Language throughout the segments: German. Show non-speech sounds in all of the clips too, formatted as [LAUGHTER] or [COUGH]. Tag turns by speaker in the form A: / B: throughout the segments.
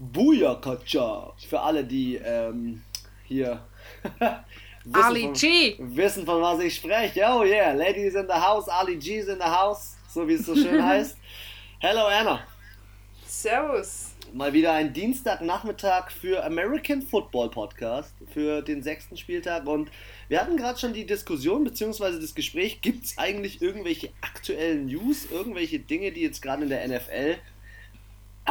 A: Booyakacha. Für alle, die ähm, hier [LAUGHS] wissen,
B: Ali
A: von,
B: G.
A: wissen, von was ich spreche. Oh yeah, Ladies in the house, Ali G's in the house, so wie es so schön [LAUGHS] heißt. Hello Anna.
B: Servus.
A: Mal wieder ein Dienstagnachmittag für American Football Podcast für den sechsten Spieltag und wir hatten gerade schon die Diskussion bzw. das Gespräch, gibt es eigentlich irgendwelche aktuellen News, irgendwelche Dinge, die jetzt gerade in der NFL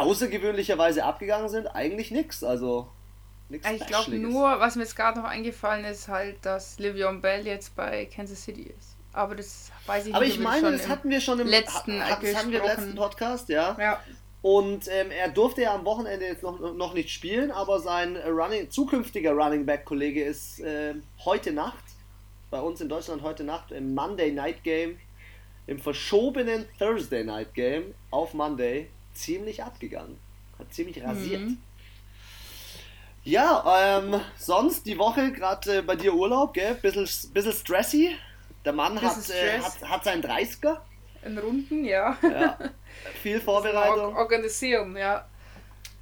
A: außergewöhnlicherweise abgegangen sind? Eigentlich nichts, also nichts
B: Ich glaube nur, was mir jetzt gerade noch eingefallen ist, halt, dass Livion Bell jetzt bei Kansas City ist. Aber das weiß ich
A: Aber
B: nicht.
A: ich
B: ob wir
A: meine, das hatten wir schon im
B: letzten
A: das hatten wir im letzten Podcast, ja.
B: Ja.
A: Und ähm, er durfte ja am Wochenende jetzt noch, noch nicht spielen, aber sein Running, zukünftiger Running Back Kollege ist äh, heute Nacht, bei uns in Deutschland heute Nacht im Monday Night Game, im verschobenen Thursday Night Game auf Monday ziemlich abgegangen. Hat ziemlich rasiert.
B: Mhm.
A: Ja, ähm, sonst die Woche gerade äh, bei dir Urlaub, gell? Bisschen, bisschen stressy. Der Mann hat, äh, hat, hat seinen 30er.
B: In Runden, ja.
A: Ja, [LAUGHS] viel Vorbereitung.
B: Or organisieren, ja.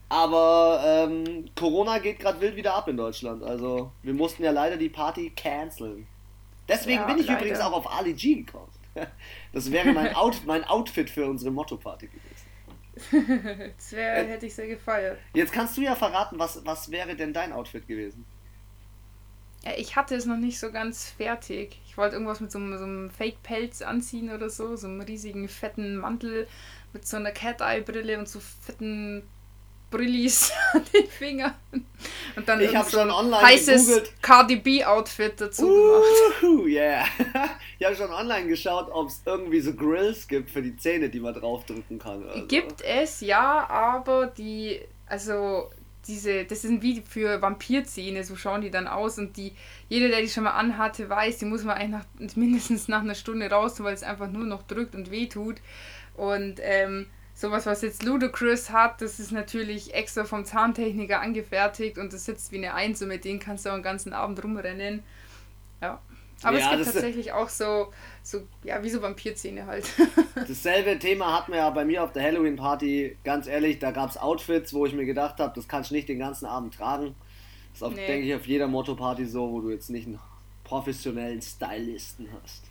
A: Aber ähm, Corona geht gerade wild wieder ab in Deutschland. Also wir mussten ja leider die Party canceln. Deswegen
B: Ja,
A: bin ich
B: leider.
A: übrigens auch auf Ali G gekommen. [LAUGHS] Das wäre mein, Out, mein Outfit für unsere Motto-Party gewesen. [LAUGHS]
B: Das wär, hätte ich sehr gefeiert.
A: Jetzt kannst du ja verraten, was, was wäre denn dein Outfit gewesen?
B: Ja, ich hatte es noch nicht so ganz fertig. Ich wollte irgendwas mit so einem, so einem Fake-Pelz anziehen oder so, so einem riesigen fetten Mantel mit so einer Cat-Eye-Brille und so fetten Brillis [LAUGHS] an den Fingern. Und dann
A: Ich
B: irgend
A: hab
B: so
A: schon
B: ein
A: online
B: heißes
A: gegoogelt.
B: Cardi B-Outfit dazu gemacht.
A: Uh, yeah. [LAUGHS] Ich habe schon online geschaut, ob es irgendwie so Grills gibt für die Zähne, die man draufdrücken kann. Also.
B: Gibt es, ja, aber die, also diese, das sind wie für Vampirzähne, so schauen die dann aus und die, jeder, der die schon mal anhatte, weiß, die muss man eigentlich nach, mindestens nach einer Stunde raus, weil es einfach nur noch drückt und wehtut. Und ähm, sowas, was jetzt Ludacris hat, das ist natürlich extra vom Zahntechniker angefertigt und das sitzt wie eine Eins und mit denen kannst du auch den ganzen Abend rumrennen. Ja. Aber
A: Ja,
B: es gibt tatsächlich auch so, so, ja, wie so Vampirzähne halt. [LAUGHS]
A: Dasselbe Thema hatten wir ja bei mir auf der Halloween-Party. Ganz ehrlich, da gab es Outfits, wo ich mir gedacht habe, das kannst du nicht den ganzen Abend tragen. Das ist, auf,
B: Nee.
A: denke ich, auf jeder Motto-Party so, wo du jetzt nicht einen professionellen Stylisten hast.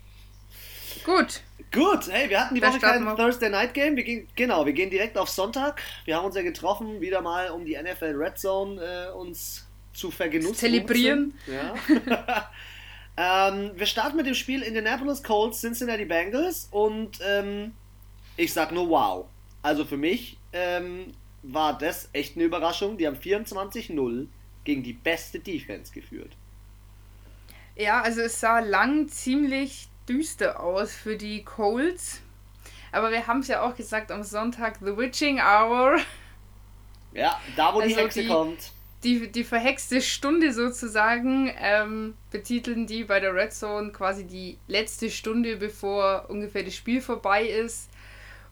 B: Gut.
A: Gut, hey, wir hatten die
B: Da
A: Woche kein
B: wir.
A: Thursday Night Game. Wir gehen, genau, wir gehen direkt auf Sonntag. Wir haben uns ja getroffen, wieder mal um die NFL Red Zone äh, uns zu vergenussen.
B: Zelebrieren.
A: Ja. [LAUGHS] ähm, wir starten mit dem Spiel Indianapolis Colts, Cincinnati Bengals und ähm, ich sag nur wow. Also für mich ähm, war das echt eine Überraschung. Die haben 24-0 gegen die beste Defense geführt.
B: Ja, also es sah lang ziemlich düster aus für die Colts. Aber wir haben es ja auch gesagt am Sonntag, The Witching Hour,
A: Ja, da wo die
B: Also
A: Hexe
B: die-
A: kommt.
B: die, die verhexte Stunde sozusagen, ähm, betiteln die bei der Red Zone quasi die letzte Stunde, bevor ungefähr das Spiel vorbei ist.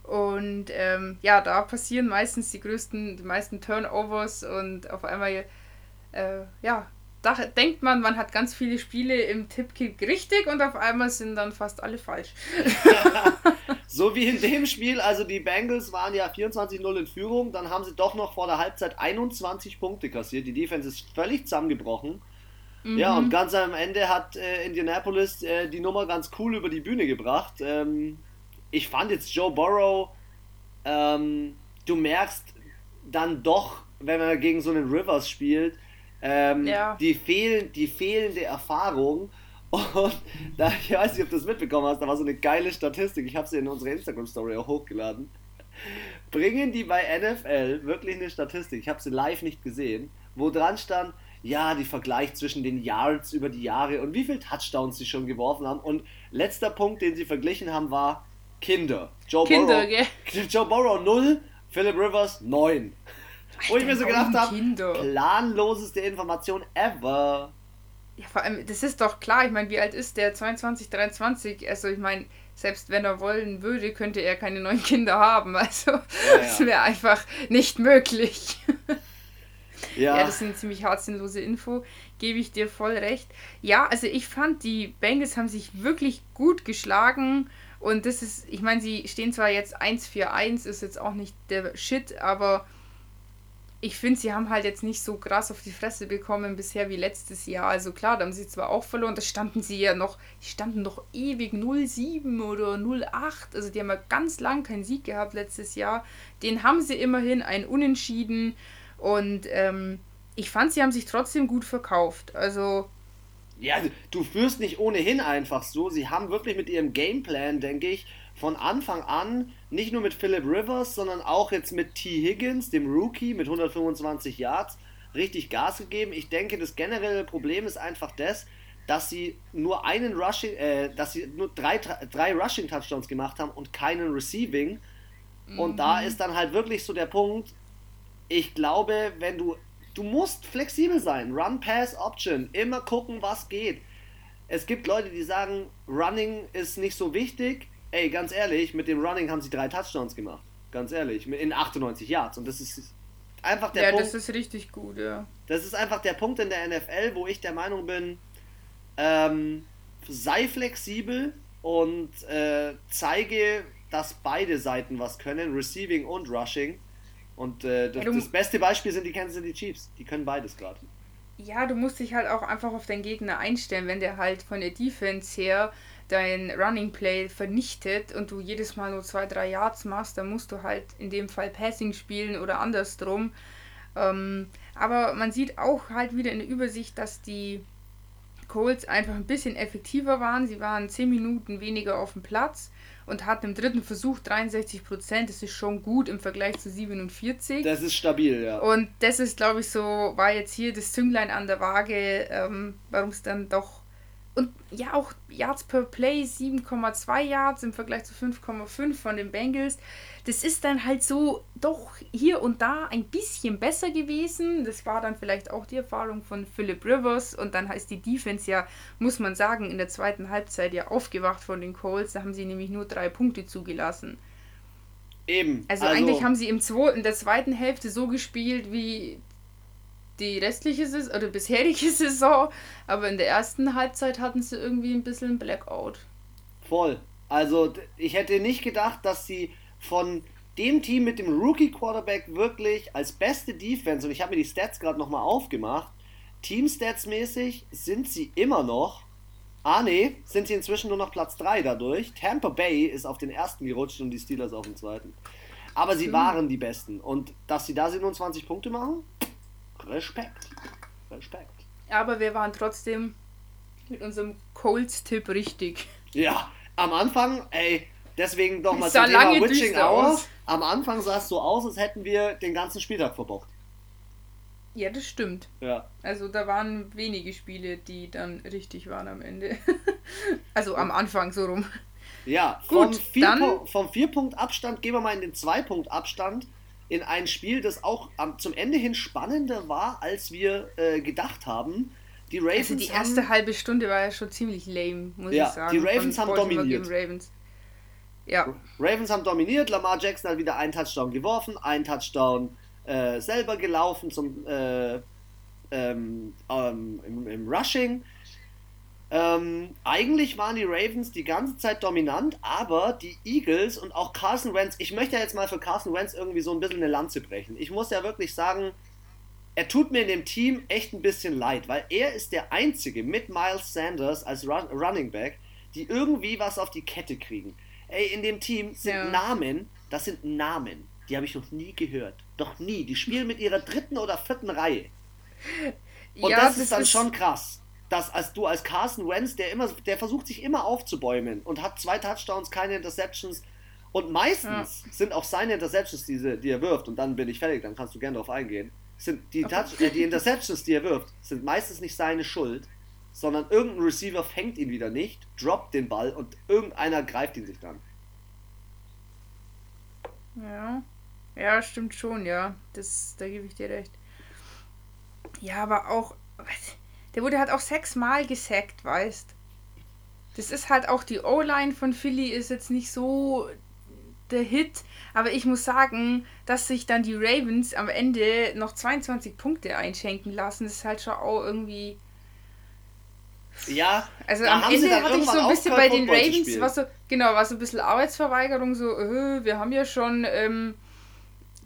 B: Und ähm, ja, da passieren meistens die größten, die meisten Turnovers und auf einmal, äh, ja, da denkt man, man hat ganz viele Spiele im Tippkick richtig und auf einmal sind dann fast alle falsch. [LAUGHS]
A: So wie in dem Spiel, also die Bengals waren ja 24-0 in Führung, dann haben sie doch noch vor der Halbzeit 21 Punkte kassiert. Die Defense ist völlig zusammengebrochen. Ja, und ganz am Ende hat äh, Indianapolis äh, die Nummer ganz cool über die Bühne gebracht. Ähm, ich fand jetzt Joe Burrow, ähm, du merkst dann doch, wenn man gegen so einen Rivers spielt, ähm,
B: Ja.
A: die, fehl die fehlende Erfahrung. [LAUGHS] Und da, ich weiß nicht, ob du das mitbekommen hast, da war so eine geile Statistik, ich habe sie in unsere Instagram-Story auch hochgeladen. Bringen die bei NFL wirklich eine Statistik, ich habe sie live nicht gesehen, wo dran stand, ja, die Vergleich zwischen den Yards über die Jahre und wie viele Touchdowns sie schon geworfen haben. Und letzter Punkt, den sie verglichen haben, war Kinder. Joe
B: Kinder,
A: Burrow,
B: gell? [LAUGHS]
A: Joe Burrow 0, Philip Rivers 9. Wo ich mir so gedacht habe, planloseste Information ever.
B: Ja, vor allem, das ist doch klar. Ich meine, wie alt ist der? 22, 23. Also, ich meine, selbst wenn er wollen würde, könnte er keine neuen Kinder haben. [LAUGHS] Also, das wäre einfach nicht möglich. [LAUGHS]
A: Ja,
B: Ja, das ist eine ziemlich hart sinnlose Info. Gebe ich dir voll recht. Ja, also ich fand, die Bengals haben sich wirklich gut geschlagen. Und das ist, ich meine, sie stehen zwar jetzt 1-4-1, ist jetzt auch nicht der Shit, aber ich finde, sie haben halt jetzt nicht so krass auf die Fresse bekommen bisher wie letztes Jahr. Also klar, da haben sie zwar auch verloren, da standen sie ja noch, die standen noch ewig 0-7 oder 0-8. Also die haben ja ganz lang keinen Sieg gehabt letztes Jahr. Den haben sie immerhin ein Unentschieden. Und ähm, ich fand, sie haben sich trotzdem gut verkauft. Also.
A: Ja, du führst nicht ohnehin einfach so. Sie haben wirklich mit ihrem Gameplan, denke ich, von Anfang an, nicht nur mit Philip Rivers, sondern auch jetzt mit T. Higgins, dem Rookie mit 125 Yards, richtig Gas gegeben. Ich denke, das generelle Problem ist einfach das, dass sie nur einen Rushing, äh, dass sie nur drei, drei Rushing Touchdowns gemacht haben und keinen Receiving. Und mhm. da ist dann halt wirklich so der Punkt, ich glaube, wenn du, du musst flexibel sein, Run, Pass, Option, immer gucken, was geht. Es gibt Leute, die sagen, Running ist nicht so wichtig ey, ganz ehrlich, mit dem Running haben sie drei Touchdowns gemacht. Ganz ehrlich, in 98 Yards. Und das ist einfach der
B: ja,
A: Punkt.
B: Ja, das ist richtig gut, ja.
A: Das ist einfach der Punkt in der NFL, wo ich der Meinung bin, ähm, sei flexibel und äh, zeige, dass beide Seiten was können, Receiving und Rushing. Und äh, das, ja, das, beste Beispiel sind die Kansas City Chiefs. Die können beides gerade.
B: Ja, du musst dich halt auch einfach auf deinen Gegner einstellen, wenn der halt von der Defense her dein Running Play vernichtet und du jedes Mal nur zwei, drei Yards machst, dann musst du halt in dem Fall Passing spielen oder andersrum. Ähm, aber man sieht auch halt wieder in der Übersicht, dass die Colts einfach ein bisschen effektiver waren. Sie waren 10 Minuten weniger auf dem Platz und hatten im dritten Versuch 63 Prozent. Das ist schon gut im Vergleich zu 47.
A: Das ist stabil, ja.
B: Und das ist, glaube ich, so, war jetzt hier das Zünglein an der Waage, ähm, warum es dann doch und ja, auch Yards per Play 7,2 Yards im Vergleich zu 5,5 von den Bengals. Das ist dann halt so doch hier und da ein bisschen besser gewesen. Das war dann vielleicht auch die Erfahrung von Philip Rivers. Und dann heißt die Defense ja, muss man sagen, in der zweiten Halbzeit ja aufgewacht von den Colts. Da haben sie nämlich nur drei Punkte zugelassen.
A: Eben.
B: Also, also eigentlich haben sie im Zwo in der zweiten Hälfte so gespielt wie die restliche Saison oder bisherige [LAUGHS] Saison, aber in der ersten Halbzeit hatten sie irgendwie ein bisschen Blackout.
A: Voll. Also ich hätte nicht gedacht, dass sie von dem Team mit dem Rookie Quarterback wirklich als beste Defense und ich habe mir die Stats gerade nochmal aufgemacht. Team-Stats mäßig sind sie immer noch. Ah ne, sind sie inzwischen nur noch Platz 3 dadurch. Tampa Bay ist auf den ersten gerutscht und die Steelers auf den zweiten. Aber sie mhm. waren die Besten. Und dass sie da 27 Punkte machen, Respekt. Respekt.
B: Aber wir waren trotzdem mit unserem Colts-Tipp richtig.
A: Ja, am Anfang, ey, deswegen doch mal zum Thema Witching Hour. Am Anfang sah es so aus, als hätten wir den ganzen Spieltag verbockt.
B: Ja, das stimmt.
A: Ja.
B: Also da waren wenige Spiele, die dann richtig waren am Ende. [LAUGHS] also am Anfang so rum.
A: Ja, Gut, vom, vier dann, vom Punkt Abstand gehen wir mal in den 2 Punkt Abstand in ein Spiel, das auch am, zum Ende hin spannender war, als wir äh, gedacht haben.
B: Die Ravens also die erste haben, halbe Stunde war ja schon ziemlich lame, muss ja, ich sagen.
A: Die Ravens haben dominiert.
B: Ravens. Ja.
A: Ravens haben dominiert, Lamar Jackson hat wieder einen Touchdown geworfen, einen Touchdown äh, selber gelaufen zum äh, ähm, ähm, im, im Rushing. Ähm, eigentlich waren die Ravens die ganze Zeit dominant, aber die Eagles und auch Carson Wentz, ich möchte ja jetzt mal für Carson Wentz irgendwie so ein bisschen eine Lanze brechen. Ich muss ja wirklich sagen, er tut mir in dem Team echt ein bisschen leid, weil er ist der Einzige mit Miles Sanders als Run Running Back, die irgendwie was auf die Kette kriegen. Ey, in dem Team sind ja. Namen, das sind Namen, die habe ich noch nie gehört. Doch nie. Die spielen mit ihrer dritten oder vierten Reihe. Und ja, das, das, ist dann ist schon krass dass als du als Carson Wentz, der immer, der versucht sich immer aufzubäumen und hat zwei Touchdowns, keine Interceptions und meistens ja. sind auch seine Interceptions, diese, die er wirft und dann bin ich fertig, dann kannst du gerne darauf eingehen. Sind die, Touch, äh, die Interceptions, die er wirft, sind meistens nicht seine Schuld, sondern irgendein Receiver fängt ihn wieder nicht, droppt den Ball und irgendeiner greift ihn sich dann.
B: Ja, ja, stimmt schon, ja. Das, da gebe ich dir recht. Ja, aber auch. Was? Der wurde halt auch sechsmal gesackt, weißt. Das ist halt auch die O-Line von Philly ist jetzt nicht so der Hit, aber ich muss sagen, dass sich dann die Ravens am Ende noch 22 Punkte einschenken lassen, ist halt schon auch irgendwie.
A: Ja,
B: also am Ende hatte ich so ein bisschen bei den Ravens, war so, genau, war so ein bisschen Arbeitsverweigerung, so, äh, wir haben ja schon ähm,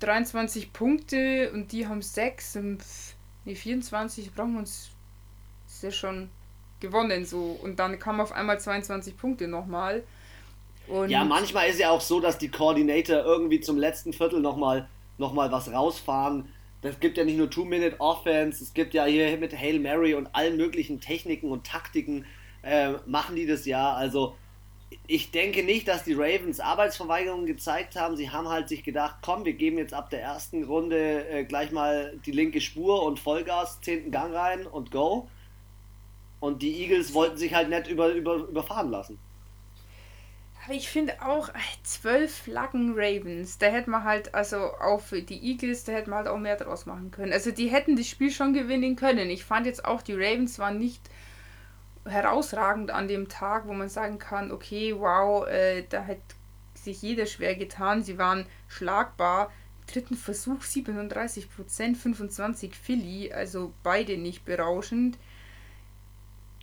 B: 23 Punkte und die haben 6. Ne, 24 brauchen wir uns. Ist ja schon gewonnen so. Und dann kam auf einmal 22 Punkte nochmal.
A: Und ja, manchmal ist ja auch so, dass die Koordinator irgendwie zum letzten Viertel nochmal noch mal was rausfahren. Das gibt ja nicht nur Two-Minute-Offense, es gibt ja hier mit Hail Mary und allen möglichen Techniken und Taktiken äh, machen die das ja. Also ich denke nicht, dass die Ravens Arbeitsverweigerungen gezeigt haben. Sie haben halt sich gedacht, komm, wir geben jetzt ab der ersten Runde äh, gleich mal die linke Spur und Vollgas, zehnten Gang rein und go. Und die Eagles wollten sich halt nicht über, über, überfahren lassen.
B: Aber ich finde auch, zwölf Flaggen Ravens, da hätte man halt, also auch für die Eagles, da hätte man halt auch mehr draus machen können. Also die hätten das Spiel schon gewinnen können. Ich fand jetzt auch, die Ravens waren nicht herausragend an dem Tag, wo man sagen kann, okay, wow, äh, da hat sich jeder schwer getan. Sie waren schlagbar. Dritten Versuch 37%, 25 Philly, also beide nicht berauschend.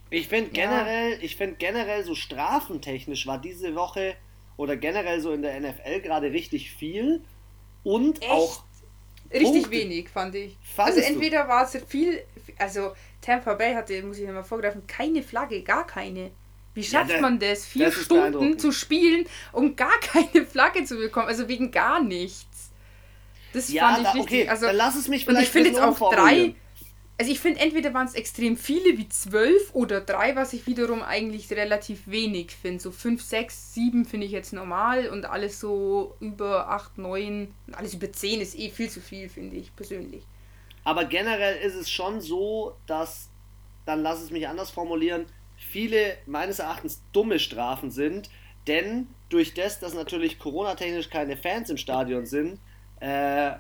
A: Ich finde generell, ja. ich finde generell so strafentechnisch war diese Woche oder generell so in der NFL gerade richtig viel und Echt? auch
B: richtig Punkte. wenig fand ich. Fandest also entweder war es viel, also Tampa Bay hatte, muss ich nochmal vorgreifen, keine Flagge, gar keine. Wie schafft ja, der, man das, vier das Stunden zu spielen, um gar [LAUGHS] keine Flagge zu bekommen? Also wegen gar nichts. Das ja, fand ich da, richtig. Okay, also, dann lass es mich vielleicht und ich finde jetzt auch drei, also ich finde, entweder waren es extrem viele wie zwölf oder drei, was ich wiederum eigentlich relativ wenig finde. So fünf, sechs, sieben finde ich jetzt normal und alles so über acht, neun, alles über zehn ist eh viel zu viel, finde ich persönlich.
A: Aber generell ist es schon so, dass, dann lass es mich anders formulieren, viele meines Erachtens dumme Strafen sind, denn durch das, dass natürlich Corona-technisch keine Fans im Stadion sind, äh,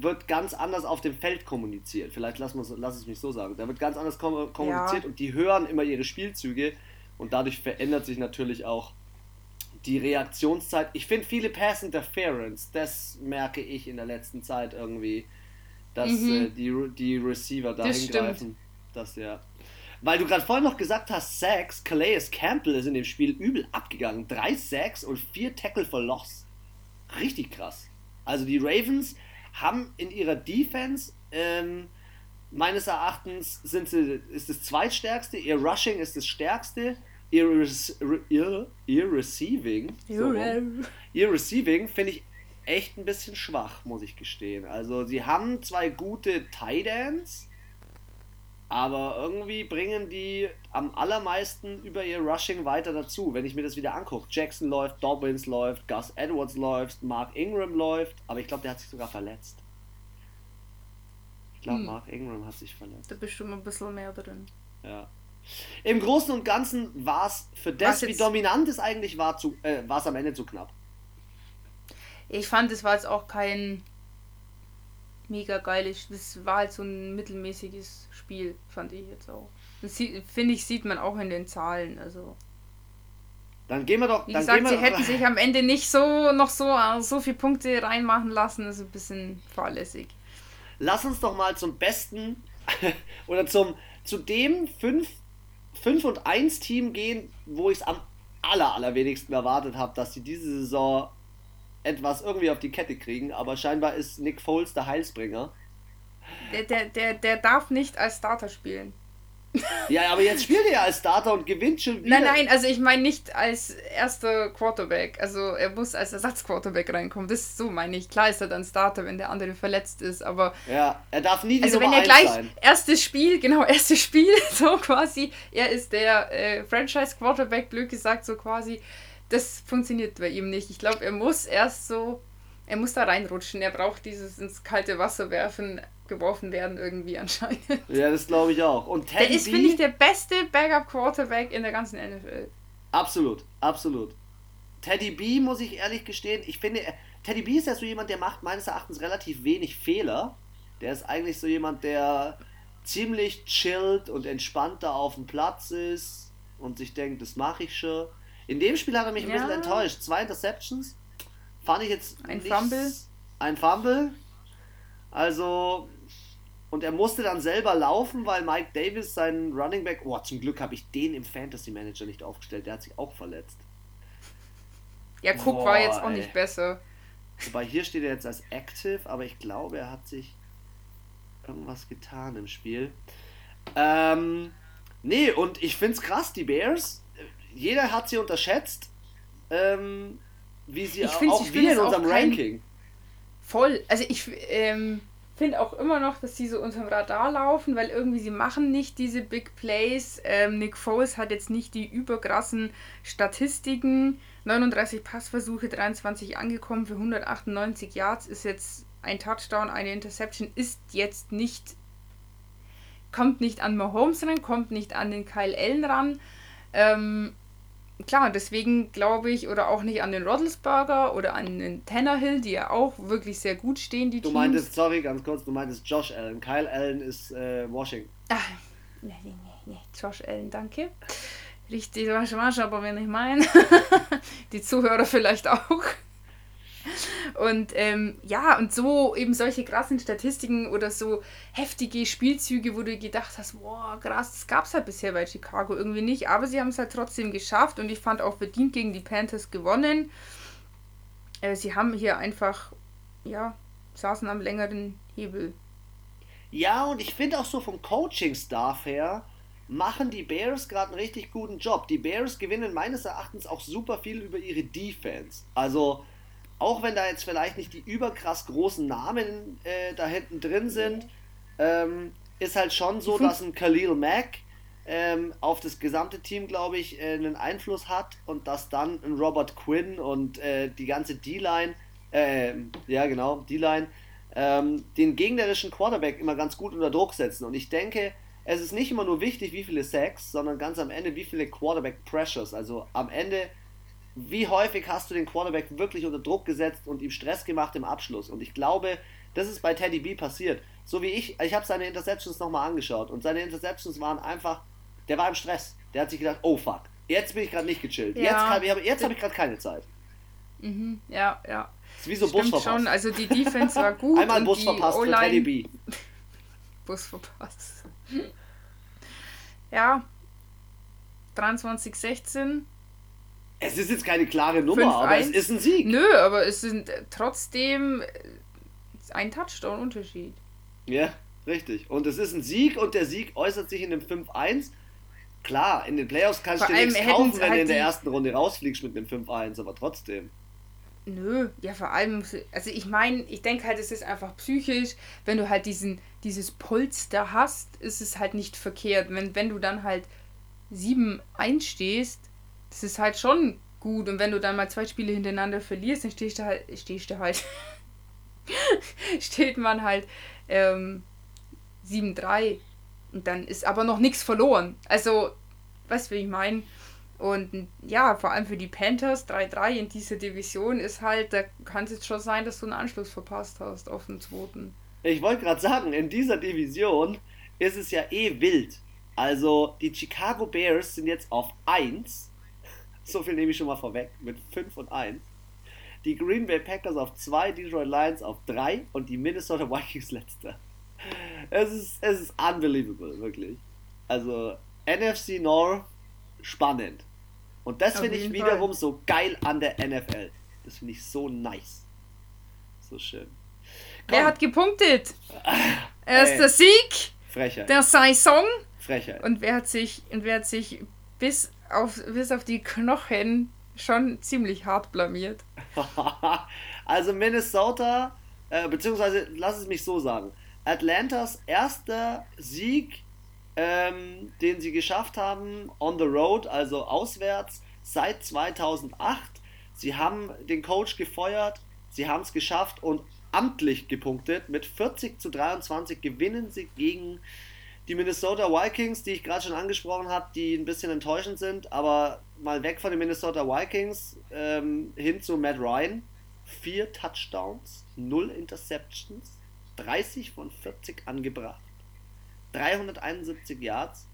A: wird ganz anders auf dem Feld kommuniziert. Vielleicht lass, lass es mich so sagen. Da wird ganz anders kommuniziert ja. und die hören immer ihre Spielzüge und dadurch verändert sich natürlich auch die Reaktionszeit. Ich finde viele Pass Interference, das merke ich in der letzten Zeit irgendwie, dass mhm. äh, die, die Receiver da hingreifen. Das ja. Weil du gerade vorhin noch gesagt hast, Sacks, Calais Campbell ist in dem Spiel übel abgegangen. Drei Sacks und vier Tackle for Loss. Richtig krass. Also die Ravens haben in ihrer Defense ähm, meines Erachtens sind sie, ist das zweitstärkste, ihr Rushing ist das stärkste, ihr, ihr, ihr Receiving, so, ihr Receiving finde ich echt ein bisschen schwach, muss ich gestehen. Also sie haben zwei gute Tight Ends, aber irgendwie bringen die am allermeisten über ihr Rushing weiter dazu. Wenn ich mir das wieder angucke, Jackson läuft, Dobbins läuft, Gus Edwards läuft, Mark Ingram läuft, aber ich glaube, der hat sich sogar verletzt. Ich glaube, hm. Mark Ingram hat sich verletzt.
B: Da bist du mal ein bisschen mehr drin.
A: Ja. Im Großen und Ganzen war es für das, wie dominant es eigentlich war, zu, äh, war es am Ende zu knapp.
B: Ich fand, es war jetzt auch kein mega geiles. Das war halt so ein mittelmäßiges Spiel, fand ich jetzt auch. Das finde ich, sieht man auch in den Zahlen. Also.
A: Dann gehen wir doch.
B: Wie gesagt, sie hätten sich am Ende nicht so noch so, so viele Punkte reinmachen lassen. Das ist ein bisschen fahrlässig.
A: Lass uns doch mal zum besten [LAUGHS] oder zum zu dem 5, 5 und 1 Team gehen, wo ich es am aller, allerwenigsten erwartet habe, dass sie diese Saison etwas irgendwie auf die Kette kriegen, aber scheinbar ist Nick Foles der Heilsbringer.
B: Der, der, der, der darf nicht als Starter spielen.
A: Ja, aber jetzt spielt er ja als Starter und gewinnt schon
B: wieder. Nein, nein, also ich meine nicht als erster Quarterback. Also er muss als Ersatzquarterback reinkommen. Das ist so meine ich. Klar ist er dann Starter, wenn der andere verletzt ist, aber.
A: Ja, er darf nie die
B: Also Nummer wenn er gleich sein. erstes Spiel, genau, [LAUGHS] erstes Spiel, so quasi, er ist der äh, Franchise-Quarterback, blöd gesagt, so quasi das funktioniert bei ihm nicht. Ich glaube, er muss erst so, er muss da reinrutschen. Er braucht dieses ins kalte Wasser werfen, geworfen werden irgendwie [LAUGHS] anscheinend.
A: Ja, das glaube ich auch. Und
B: Teddy der ist, finde ich, der beste Backup-Quarterback in der ganzen NFL.
A: Absolut, absolut. Teddy B, muss ich ehrlich gestehen, ich finde, Teddy B ist ja so jemand, der macht meines Erachtens relativ wenig Fehler. Der ist eigentlich so jemand, der ziemlich chillt und entspannter auf dem Platz ist und sich denkt, das mache ich schon. In dem Spiel hat er mich ein bisschen enttäuscht. Zwei Interceptions. Fand ich jetzt.
B: Ein nichts, Fumble.
A: Ein Fumble. Also. Und er musste dann selber laufen, weil Mike Davis, seinen Running Back. Oh, zum Glück habe ich den im Fantasy Manager nicht aufgestellt. Der hat sich auch verletzt.
B: Ja, Cook Boah, war jetzt auch ey. nicht besser.
A: Wobei hier steht er jetzt als active, aber ich glaube, er hat sich irgendwas getan im Spiel. Ähm, nee, und ich finde es krass, die Bears, jeder hat sie unterschätzt, ähm, wie sie auch, auch wir in unserem
B: Ranking. Voll, also ich ähm, finde auch immer noch, dass sie so unterm Radar laufen, weil irgendwie sie machen nicht diese Big Plays. Ähm, Nick Foles hat jetzt nicht die überkrassen Statistiken. 39 Passversuche, 23 angekommen für 198 Yards ist jetzt ein Touchdown, eine Interception ist jetzt nicht kommt nicht an Mahomes ran, kommt nicht an den Kyle Allen ran. Ähm, klar, deswegen glaube ich, oder auch nicht an den Roddlesberger oder an den Tannerhill, die ja auch wirklich sehr gut stehen, die
A: Du Teams. meintest, sorry, ganz kurz, du meintest Josh Allen. Kyle Allen ist äh, Washington. Ach,
B: nee, nee, nee, Josh Allen, danke. Richtig, was aber wenn ich meine. [LAUGHS] die Zuhörer vielleicht auch. Und ähm, ja, und so eben solche krassen Statistiken oder so heftige Spielzüge, wo du gedacht hast, boah, krass, das gab es halt bisher bei Chicago irgendwie nicht. Aber sie haben es halt trotzdem geschafft und ich fand auch verdient gegen die Panthers gewonnen. Äh, sie haben hier einfach, ja, saßen am längeren Hebel.
A: Ja, und ich finde auch so vom Coaching-Staff her, machen die Bears gerade einen richtig guten Job. Die Bears gewinnen meines Erachtens auch super viel über ihre Defense. Also auch wenn da jetzt vielleicht nicht die überkrass großen Namen äh, da hinten drin sind, ähm, ist halt schon so, dass ein Khalil Mack ähm, auf das gesamte Team, glaube ich, äh, einen Einfluss hat und dass dann ein Robert Quinn und äh, die ganze D-Line, äh, ja genau, D-Line, ähm, den gegnerischen Quarterback immer ganz gut unter Druck setzen. Und ich denke, es ist nicht immer nur wichtig, wie viele Sacks, sondern ganz am Ende, wie viele Quarterback Pressures. Also am Ende wie häufig hast du den Quarterback wirklich unter Druck gesetzt und ihm Stress gemacht im Abschluss? Und ich glaube, das ist bei Teddy B passiert. So wie ich, ich habe seine Interceptions nochmal angeschaut und seine Interceptions waren einfach, der war im Stress. Der hat sich gedacht, oh fuck, jetzt bin ich gerade nicht gechillt. Ja. Jetzt, kann, ich, jetzt habe ich gerade keine Zeit.
B: Mhm, ja, ja. Das ist wie so Bus verpasst. schon, also die Defense war [LAUGHS] gut. Einmal Bus verpasst für Teddy B. [LAUGHS] Bus verpasst. Ja. 23-16
A: es ist jetzt keine klare Nummer, aber es ist ein Sieg.
B: Nö, aber es sind trotzdem ein Touchdown-Unterschied.
A: Ja, richtig. Und es ist ein Sieg und der Sieg äußert sich in dem 5-1. Klar, in den Playoffs kannst du dir nichts kaufen, wenn halt du in der ersten Runde rausfliegst mit einem 5-1, aber trotzdem.
B: Nö, ja vor allem, also ich meine, ich denke halt, es ist einfach psychisch, wenn du halt diesen, dieses Polster hast, ist es halt nicht verkehrt. Wenn, wenn du dann halt 7 einstehst, das ist halt schon gut. Und wenn du dann mal zwei Spiele hintereinander verlierst, dann stehst du halt, stehst du halt, [LAUGHS] steht man halt ähm, 7-3 und dann ist aber noch nichts verloren. Also, du, wie ich meine? Und ja, vor allem für die Panthers 3-3 in dieser Division ist halt, da kann es jetzt schon sein, dass du einen Anschluss verpasst hast auf den zweiten.
A: Ich wollte gerade sagen, in dieser Division ist es ja eh wild. Also die Chicago Bears sind jetzt auf 1 so viel nehme ich schon mal vorweg. Mit 5 und 1. Die Green Bay Packers auf 2, Detroit Lions auf 3 und die Minnesota Vikings [LAUGHS] letzter. Es ist, es ist unbelievable, wirklich. Also NFC North spannend. Und das finde ich wiederum Fall. so geil an der NFL. Das finde ich so nice. So schön.
B: Komm. Wer hat gepunktet? [LAUGHS] Erster Sieg
A: Frechheit.
B: der Saison.
A: Frechheit.
B: Und wer hat sich, und wer hat sich bis auf, bis auf die Knochen schon ziemlich hart blamiert. [LAUGHS]
A: also Minnesota, äh, beziehungsweise lass es mich so sagen, Atlantas erster Sieg, ähm, den sie geschafft haben on the road, also auswärts, seit 2008. Sie haben den Coach gefeuert, sie haben es geschafft und amtlich gepunktet. Mit 40 zu 23 gewinnen sie gegen die Minnesota Vikings, die ich gerade schon angesprochen habe, die ein bisschen enttäuschend sind, aber mal weg von den Minnesota Vikings ähm, hin zu Matt Ryan. Vier Touchdowns, null Interceptions, 30 von 40 angebracht, 371 Yards,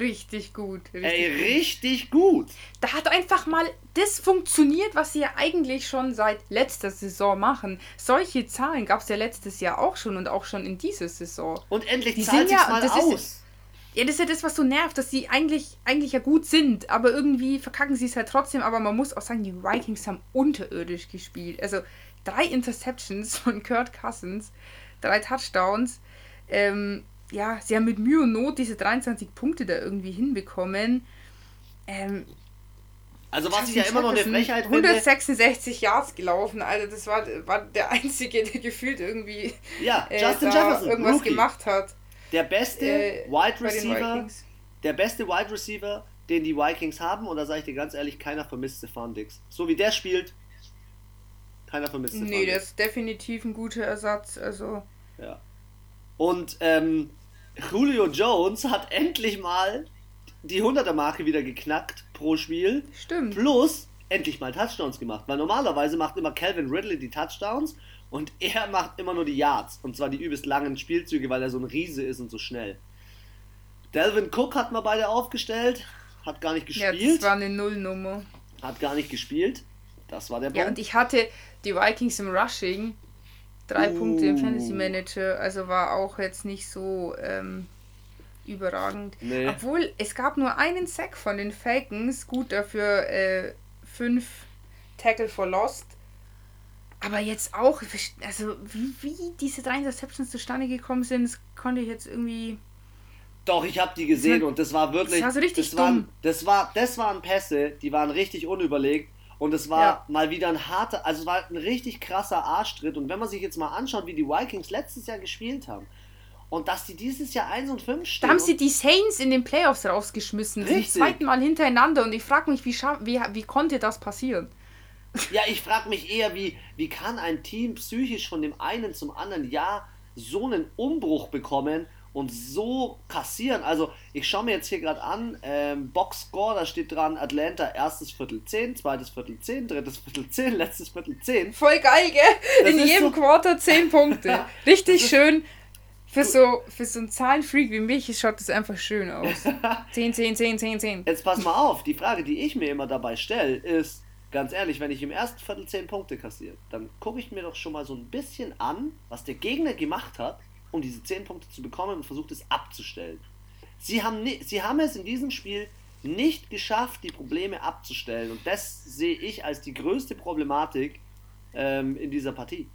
B: Richtig gut.
A: Richtig Ey, richtig gut.
B: Da hat einfach mal das funktioniert, was sie ja eigentlich schon seit letzter Saison machen. Solche Zahlen gab es ja letztes Jahr auch schon und auch schon in dieser Saison.
A: Und endlich Die zahlt ja, mal aus.
B: Ist, ja, das ist ja das, was so nervt, dass sie eigentlich, eigentlich ja gut sind, aber irgendwie verkacken sie es halt trotzdem. Aber man muss auch sagen, die Vikings haben unterirdisch gespielt. Also drei Interceptions von Kurt Cousins, drei Touchdowns. Ähm, ja, sie haben mit Mühe und Not diese 23 Punkte da irgendwie hinbekommen. Ähm,
A: also was ich ja immer noch eine Frechheit
B: 166 finde, Yards gelaufen, also das war, war der einzige, der gefühlt irgendwie
A: ja, äh, Justin Jefferson,
B: irgendwas Rookie. gemacht hat.
A: Der beste äh, Wide Receiver, der beste Wide Receiver, den die Vikings haben, und da sage ich dir ganz ehrlich, keiner vermisst Stefan Dix. So wie der spielt, keiner vermisst
B: Stefan Nee, der ist definitiv ein guter Ersatz, also.
A: Ja. Und ähm, Julio Jones hat endlich mal die 100er-Marke wieder geknackt pro Spiel.
B: Stimmt.
A: Plus endlich mal Touchdowns gemacht. Weil normalerweise macht immer Calvin Ridley die Touchdowns und [LAUGHS] er macht immer nur die Yards. Und zwar die übelst langen Spielzüge, weil er so ein Riese ist und so schnell. Delvin Cook hat mal beide aufgestellt, hat gar nicht gespielt. Ja,
B: das war eine Nullnummer.
A: Hat gar nicht gespielt. Das war der
B: Punkt. Ja, und ich hatte die Vikings im Rushing. Drei uh. Punkte im Fantasy Manager. Also war auch jetzt nicht so ähm, überragend. Nee. Obwohl, es gab nur einen Sack von den Falcons, gut dafür äh, fünf Tackle for Lost. Aber jetzt auch, also wie, wie diese drei Interceptions zustande gekommen sind, das konnte ich jetzt irgendwie.
A: Doch, ich habe die gesehen und das war wirklich. Das
B: war so richtig
A: das
B: dumm.
A: Waren, das, war, das waren Pässe, die waren richtig unüberlegt. Und es war ja. mal wieder ein harter, also es war ein richtig krasser Arschtritt. Und wenn man sich jetzt mal anschaut, wie die Vikings letztes Jahr gespielt haben, und dass die dieses Jahr 1 und 5 stehen.
B: Da haben sie die Saints in den Playoffs rausgeschmissen. Richtig. Zum zweiten Mal hintereinander. Und ich frage mich, wie, wie, wie konnte das passieren?
A: Ja, ich frage mich eher, wie, wie kann ein Team psychisch von dem einen zum anderen Jahr so einen Umbruch bekommen und so kassieren. Also, ich schaue mir jetzt hier gerade an, ähm, Boxscore, da steht dran, Atlanta erstes Viertel 10, zweites Viertel 10, drittes Viertel 10, [LAUGHS] letztes Viertel 10.
B: Voll geil, gell? Das In jedem so Quarter 10 Punkte. [LAUGHS] Richtig schön für so, für so einen Zahlenfreak wie mich schaut das einfach schön aus. 10, 10, 10, 10, 10.
A: Jetzt pass mal auf, die Frage, die ich mir immer dabei stelle, ist, ganz ehrlich, wenn ich im ersten Viertel 10 Punkte kassiere, dann gucke ich mir doch schon mal so ein bisschen an, was der Gegner gemacht hat, um diese 10 Punkte zu bekommen und versucht es abzustellen. Sie haben, sie haben es in diesem Spiel nicht geschafft, die Probleme abzustellen. Und das sehe ich als die größte Problematik ähm, in dieser Partie.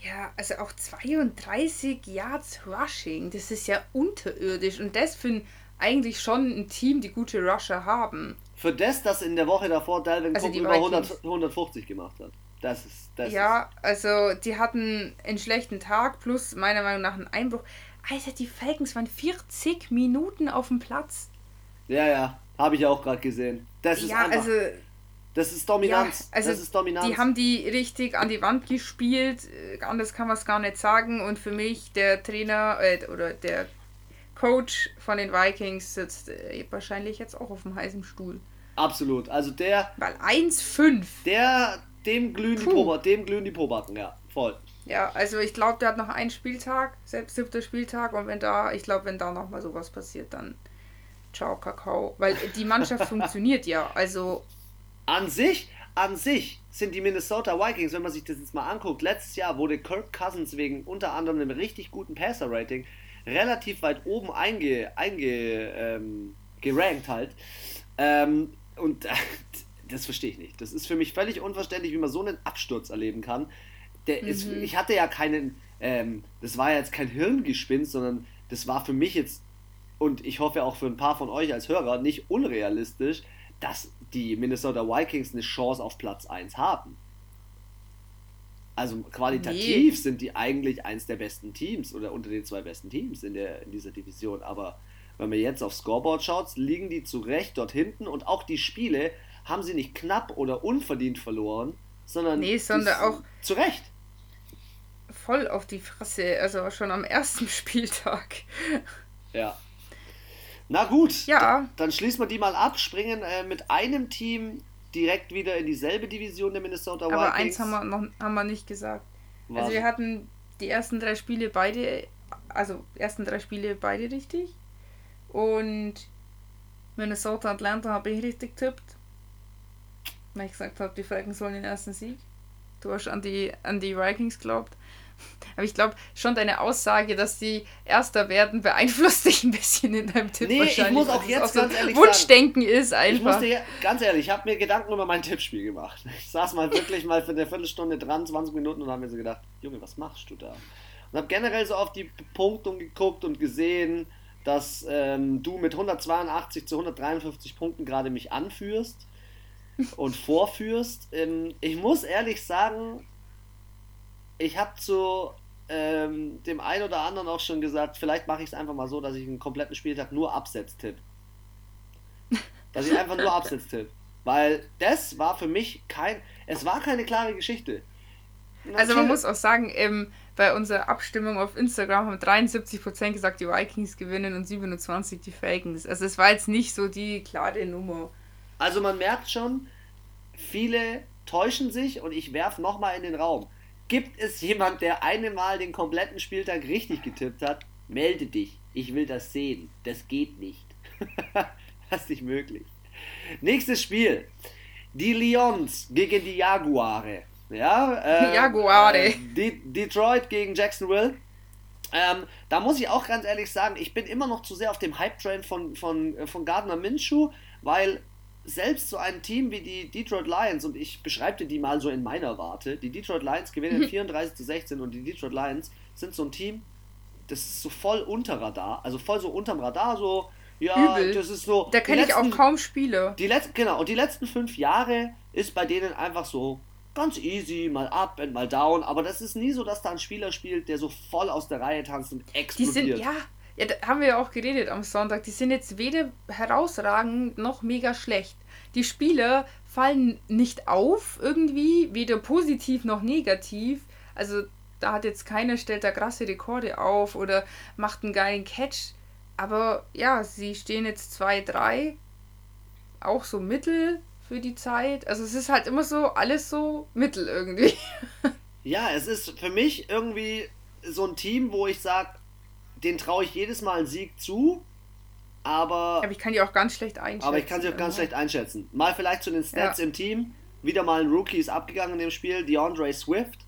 B: Ja, also auch 32 Yards Rushing, das ist ja unterirdisch und das für ein, eigentlich schon ein Team, die gute Rusher haben.
A: Für das, dass in der Woche davor Dalvin also Cook über 100, 150 gemacht hat. Das ist, das
B: ja, ist. also die hatten einen schlechten Tag plus meiner Meinung nach einen Einbruch. Alter, die Falcons waren 40 Minuten auf dem Platz.
A: Ja, ja, habe ich auch gerade gesehen. Das ist ja, einfach, also das ist Dominanz. Ja, also das ist Dominanz.
B: Die haben die richtig an die Wand gespielt. Äh, anders kann man es gar nicht sagen. Und für mich, der Trainer äh, oder der Coach von den Vikings sitzt äh, wahrscheinlich jetzt auch auf dem heißen Stuhl.
A: Absolut. Also der.
B: Weil 1-5.
A: Der, dem glühen Puh. die Probacken, dem glühen die Probacken, ja, voll.
B: Ja, also ich glaube, der hat noch einen Spieltag, selbst siebter Spieltag. Und wenn da, ich glaube, wenn da nochmal sowas passiert, dann ciao, Kakao. Weil die Mannschaft [LAUGHS] funktioniert ja. Also
A: an sich, an sich sind die Minnesota Vikings, wenn man sich das jetzt mal anguckt, letztes Jahr wurde Kirk Cousins wegen unter anderem einem richtig guten Passer-Rating relativ weit oben einge, einge ähm, gerankt halt. Ähm, und [LAUGHS] das verstehe ich nicht. Das ist für mich völlig unverständlich, wie man so einen Absturz erleben kann. Der mhm. ist, ich hatte ja keinen, ähm, das war ja jetzt kein Hirngespinst, sondern das war für mich jetzt und ich hoffe auch für ein paar von euch als Hörer nicht unrealistisch, dass die Minnesota Vikings eine Chance auf Platz 1 haben. Also qualitativ nee. sind die eigentlich eins der besten Teams oder unter den zwei besten Teams in, der, in dieser Division. Aber wenn man jetzt aufs Scoreboard schaut, liegen die zu Recht dort hinten und auch die Spiele haben sie nicht knapp oder unverdient verloren, sondern,
B: nee, sondern auch
A: zu Recht.
B: Voll auf die Fresse, also schon am ersten [LAUGHS] Spieltag.
A: Ja, na gut,
B: ja.
A: dann schließen wir die mal ab, springen äh, mit einem Team direkt wieder in dieselbe Division der Minnesota
B: Vikings. Aber eins haben wir, noch, haben wir nicht gesagt. Was? Also wir hatten die ersten drei Spiele beide, also ersten drei Spiele beide richtig. Und Minnesota, Atlanta habe ich richtig tippt. Weil ich gesagt habe, die Falcons sollen den ersten Sieg. Du hast an die, an die Vikings geglaubt. [LAUGHS] Aber ich glaube schon deine Aussage, dass die Erster werden, beeinflusst dich ein bisschen in deinem Tipp. Nee, ich muss auch jetzt auch ganz ehrlich
A: Wunschdenken sagen, ist einfach. Ich musste, ganz ehrlich, ich habe mir Gedanken über mein Tippspiel gemacht. [LAUGHS] Ich saß mal wirklich mal für eine Viertelstunde dran, 20 Minuten und habe mir so gedacht, Junge, was machst du da? Und habe generell so auf die Punkte geguckt und gesehen, dass ähm, du mit 182 zu 153 Punkten gerade mich anführst und vorführst. Ähm, ich muss ehrlich sagen, ich habe zu ähm, dem einen oder anderen auch schon gesagt, vielleicht mache ich es einfach mal so, dass ich einen kompletten Spieltag nur Absetz tipp. Dass ich einfach nur Absetz tipp. Weil das war für mich kein, es war keine klare Geschichte.
B: Natürlich. Also man muss auch sagen, ähm, bei unserer Abstimmung auf Instagram haben 73% gesagt, die Vikings gewinnen und 27% die Falcons. Also es war jetzt nicht so die klare Nummer.
A: Also man merkt schon, viele täuschen sich und ich werfe nochmal in den Raum. Gibt es jemand, der eine Mal den kompletten Spieltag richtig getippt hat? Melde dich. Ich will das sehen. Das geht nicht. [LAUGHS] das ist nicht möglich. Nächstes Spiel. Die Lions gegen die Jaguare. Ja, [LAUGHS] äh, Jaguare. Äh, Detroit gegen Jacksonville. Ähm, da muss ich auch ganz ehrlich sagen, ich bin immer noch zu sehr auf dem Hype-Train von, von, äh, von Gardner Minshew, weil selbst so ein Team wie die Detroit Lions, und ich beschreibe die mal so in meiner Warte, die Detroit Lions gewinnen 34 zu 16 und die Detroit Lions sind so ein Team, das ist so voll unter Radar, also voll so unterm Radar, so, ja, Übel. das ist so.
B: Da kenne ich auch kaum Spiele.
A: Die letzten, genau, und die letzten fünf Jahre ist bei denen einfach so ganz easy, mal up und mal down, aber das ist nie so, dass da ein Spieler spielt, der so voll aus der Reihe tanzt und explodiert.
B: Die sind, ja, ja, da haben wir ja auch geredet am Sonntag. Die sind jetzt weder herausragend noch mega schlecht. Die Spieler fallen nicht auf irgendwie, weder positiv noch negativ. Also da hat jetzt keiner stellt da krasse Rekorde auf oder macht einen geilen Catch. Aber ja, sie stehen jetzt 2-3. Auch so mittel für die Zeit. Also es ist halt immer so, alles so mittel irgendwie. [LAUGHS]
A: Ja, es ist für mich irgendwie so ein Team, wo ich sage, den traue ich jedes Mal einen Sieg zu. Aber,
B: aber ich kann die auch ganz schlecht einschätzen.
A: Aber ich kann sie auch ganz schlecht einschätzen. Mal vielleicht zu den Stats ja. im Team. Wieder mal ein Rookie ist abgegangen in dem Spiel. DeAndre Swift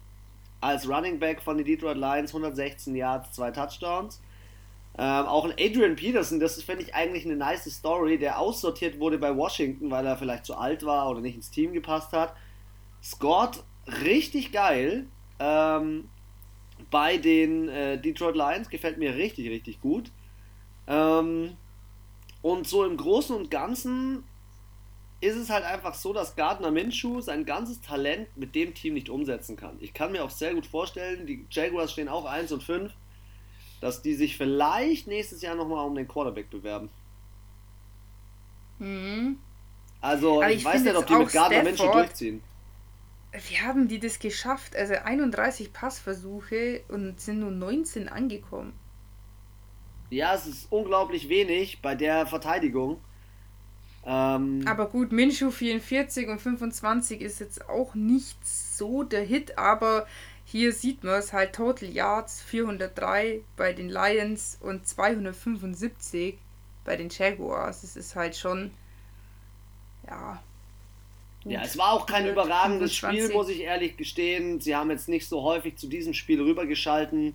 A: als Running Back von den Detroit Lions, 116 Yards, zwei Touchdowns. Ähm, auch ein Adrian Peterson, das finde ich eigentlich eine nice Story, der aussortiert wurde bei Washington, weil er vielleicht zu alt war oder nicht ins Team gepasst hat. Scored richtig geil. Ähm, bei den äh, Detroit Lions. Gefällt mir richtig, richtig gut. Ähm, und so im Großen und Ganzen ist es halt einfach so, dass Gardner Minshew sein ganzes Talent mit dem Team nicht umsetzen kann. Ich kann mir auch sehr gut vorstellen, die Jaguars stehen auch 1 und 5, dass die sich vielleicht nächstes Jahr nochmal um den Quarterback bewerben. Mhm. Also, ich, ich weiß nicht, ob die mit Gardner
B: Minshew durchziehen wie haben die das geschafft? Also 31 Passversuche und sind nur 19 angekommen.
A: Ja, es ist unglaublich wenig bei der Verteidigung.
B: Ähm, aber gut, Minshu 44 und 25 ist jetzt auch nicht so der Hit, aber hier sieht man es halt Total Yards 403 bei den Lions und 275 bei den Jaguars. Es ist halt schon, ja,
A: ja, es war auch kein überragendes 25. Spiel, muss ich ehrlich gestehen. Sie haben jetzt nicht so häufig zu diesem Spiel rübergeschalten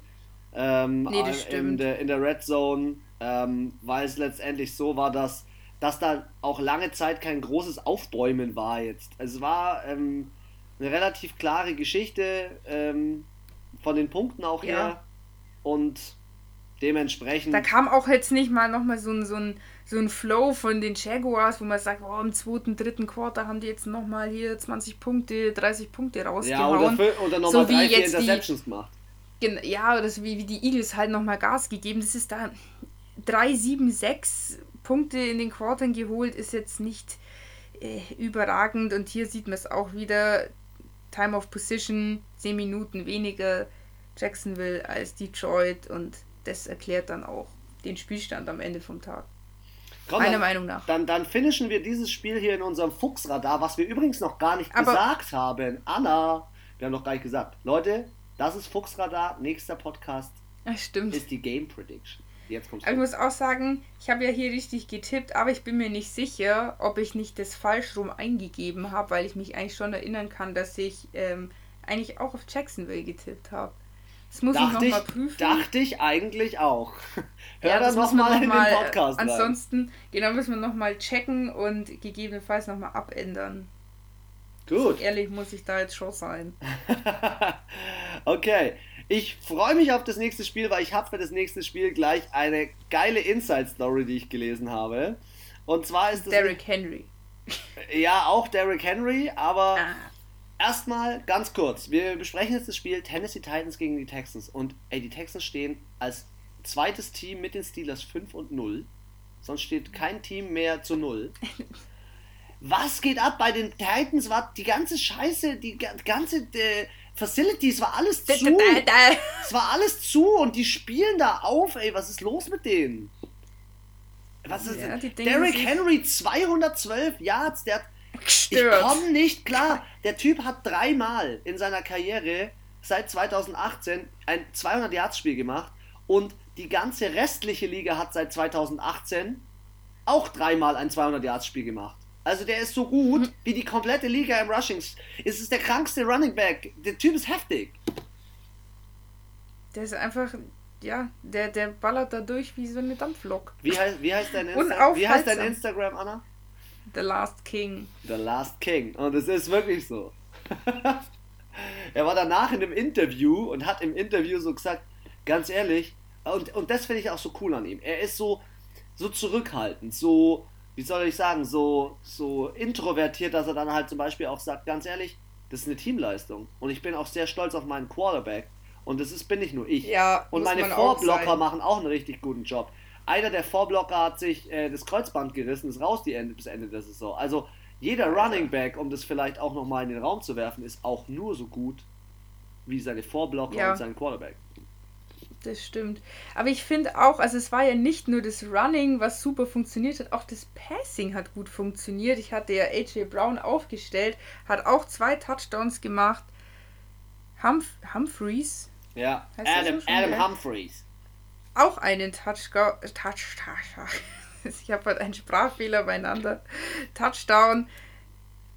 A: ähm, nee, in, der, in der Red Zone, ähm, weil es letztendlich so war, dass, dass da auch lange Zeit kein großes Aufbäumen war jetzt. Es war ähm, eine relativ klare Geschichte ähm, von den Punkten auch ja. her und dementsprechend.
B: Da kam auch jetzt nicht mal nochmal so ein, so ein so ein Flow von den Jaguars, wo man sagt, oh, im zweiten, dritten Quarter haben die jetzt nochmal hier 20 Punkte, 30, Punkte rausgehauen. Ja, oder, oder nochmal so drei, vier Interceptions die, gemacht. Ja, oder so wie, wie die Eagles halt nochmal Gas gegeben. Das ist da 3, 7, 6 Punkte in den Quartern geholt, ist jetzt nicht äh, überragend. Und hier sieht man es auch wieder. Time of Position, 10 Minuten weniger Jacksonville als Detroit und das erklärt dann auch den Spielstand am Ende vom Tag.
A: Komm, Meiner Meinung nach. Dann, dann finishen wir dieses Spiel hier in unserem Fuchsradar, was wir übrigens noch gar nicht Aber gesagt haben. Anna, wir haben noch gar nicht gesagt. Leute, das ist Fuchsradar. Nächster Podcast
B: ja, stimmt.
A: ist die Game Prediction. Jetzt
B: kommst du. Ich muss auch sagen, ich habe ja hier richtig getippt, aber ich bin mir nicht sicher, ob ich nicht das falsch rum eingegeben habe, weil ich mich eigentlich schon erinnern kann, dass ich ähm, eigentlich auch auf Jacksonville getippt habe. Das muss
A: dachte
B: ich nochmal prüfen.
A: Dachte ich eigentlich auch. Hör
B: ja,
A: das nochmal noch in den Podcast
B: rein. Ansonsten, genau, müssen wir nochmal checken und gegebenenfalls nochmal abändern. Gut. So ehrlich muss ich da jetzt schon sein. [LAUGHS]
A: okay. Ich freue mich auf das nächste Spiel, weil ich habe für das nächste Spiel gleich eine geile Inside-Story, die ich gelesen habe. Und zwar ist
B: das. Derrick Henry.
A: Ja, auch Derrick Henry, aber ah. Erstmal ganz kurz. Wir besprechen jetzt das Spiel Tennessee Titans gegen die Texans. Und ey, die Texans stehen als zweites Team mit den Steelers 5 und 0. Sonst steht kein Team mehr zu 0. Was geht ab bei den Titans? War die ganze Scheiße, die ganze äh, Facilities, war alles zu. es war alles zu und die spielen da auf, ey, was ist los mit denen? Was ist ja, Derrick Henry 212 Yards, der hat Gestört. Ich komme nicht klar. Der Typ hat dreimal in seiner Karriere seit 2018 ein 200 Yards Spiel gemacht und die ganze restliche Liga hat seit 2018 auch dreimal ein 200 Yards Spiel gemacht. Also der ist so gut hm. wie die komplette Liga im Rushing. Es ist der krankste Running Back. Der Typ ist heftig.
B: Der ist einfach, ja, der, der ballert da durch wie so eine Dampflok.
A: Wie heißt, wie heißt, dein, Insta wie heißt dein Instagram, Anna?
B: The Last King.
A: The Last King. Und es ist wirklich so. [LAUGHS] er war danach in einem Interview und hat im Interview so gesagt, ganz ehrlich, und, und das finde ich auch so cool an ihm. Er ist so, so zurückhaltend, so, wie soll ich sagen, so, so introvertiert, dass er dann halt zum Beispiel auch sagt, ganz ehrlich, das ist eine Teamleistung. Und ich bin auch sehr stolz auf meinen Quarterback. Und das ist, bin nicht nur ich.
B: Ja,
A: und meine Vorblocker machen auch einen richtig guten Job. Einer der Vorblocker hat sich äh, das Kreuzband gerissen, ist raus die Ende, bis Ende der Saison. Also jeder Running Back, um das vielleicht auch nochmal in den Raum zu werfen, ist auch nur so gut wie seine Vorblocker ja. und sein Quarterback
B: das stimmt. Aber ich finde auch, also es war ja nicht nur das Running, was super funktioniert hat, auch das Passing hat gut funktioniert. Ich hatte ja AJ Brown aufgestellt, hat auch zwei Touchdowns gemacht. Humph Humphreys.
A: Ja, Adam, Adam? Humphreys.
B: Auch einen Touchdown. Touch, touch, [LAUGHS] ich habe halt einen Sprachfehler beieinander. Touchdown.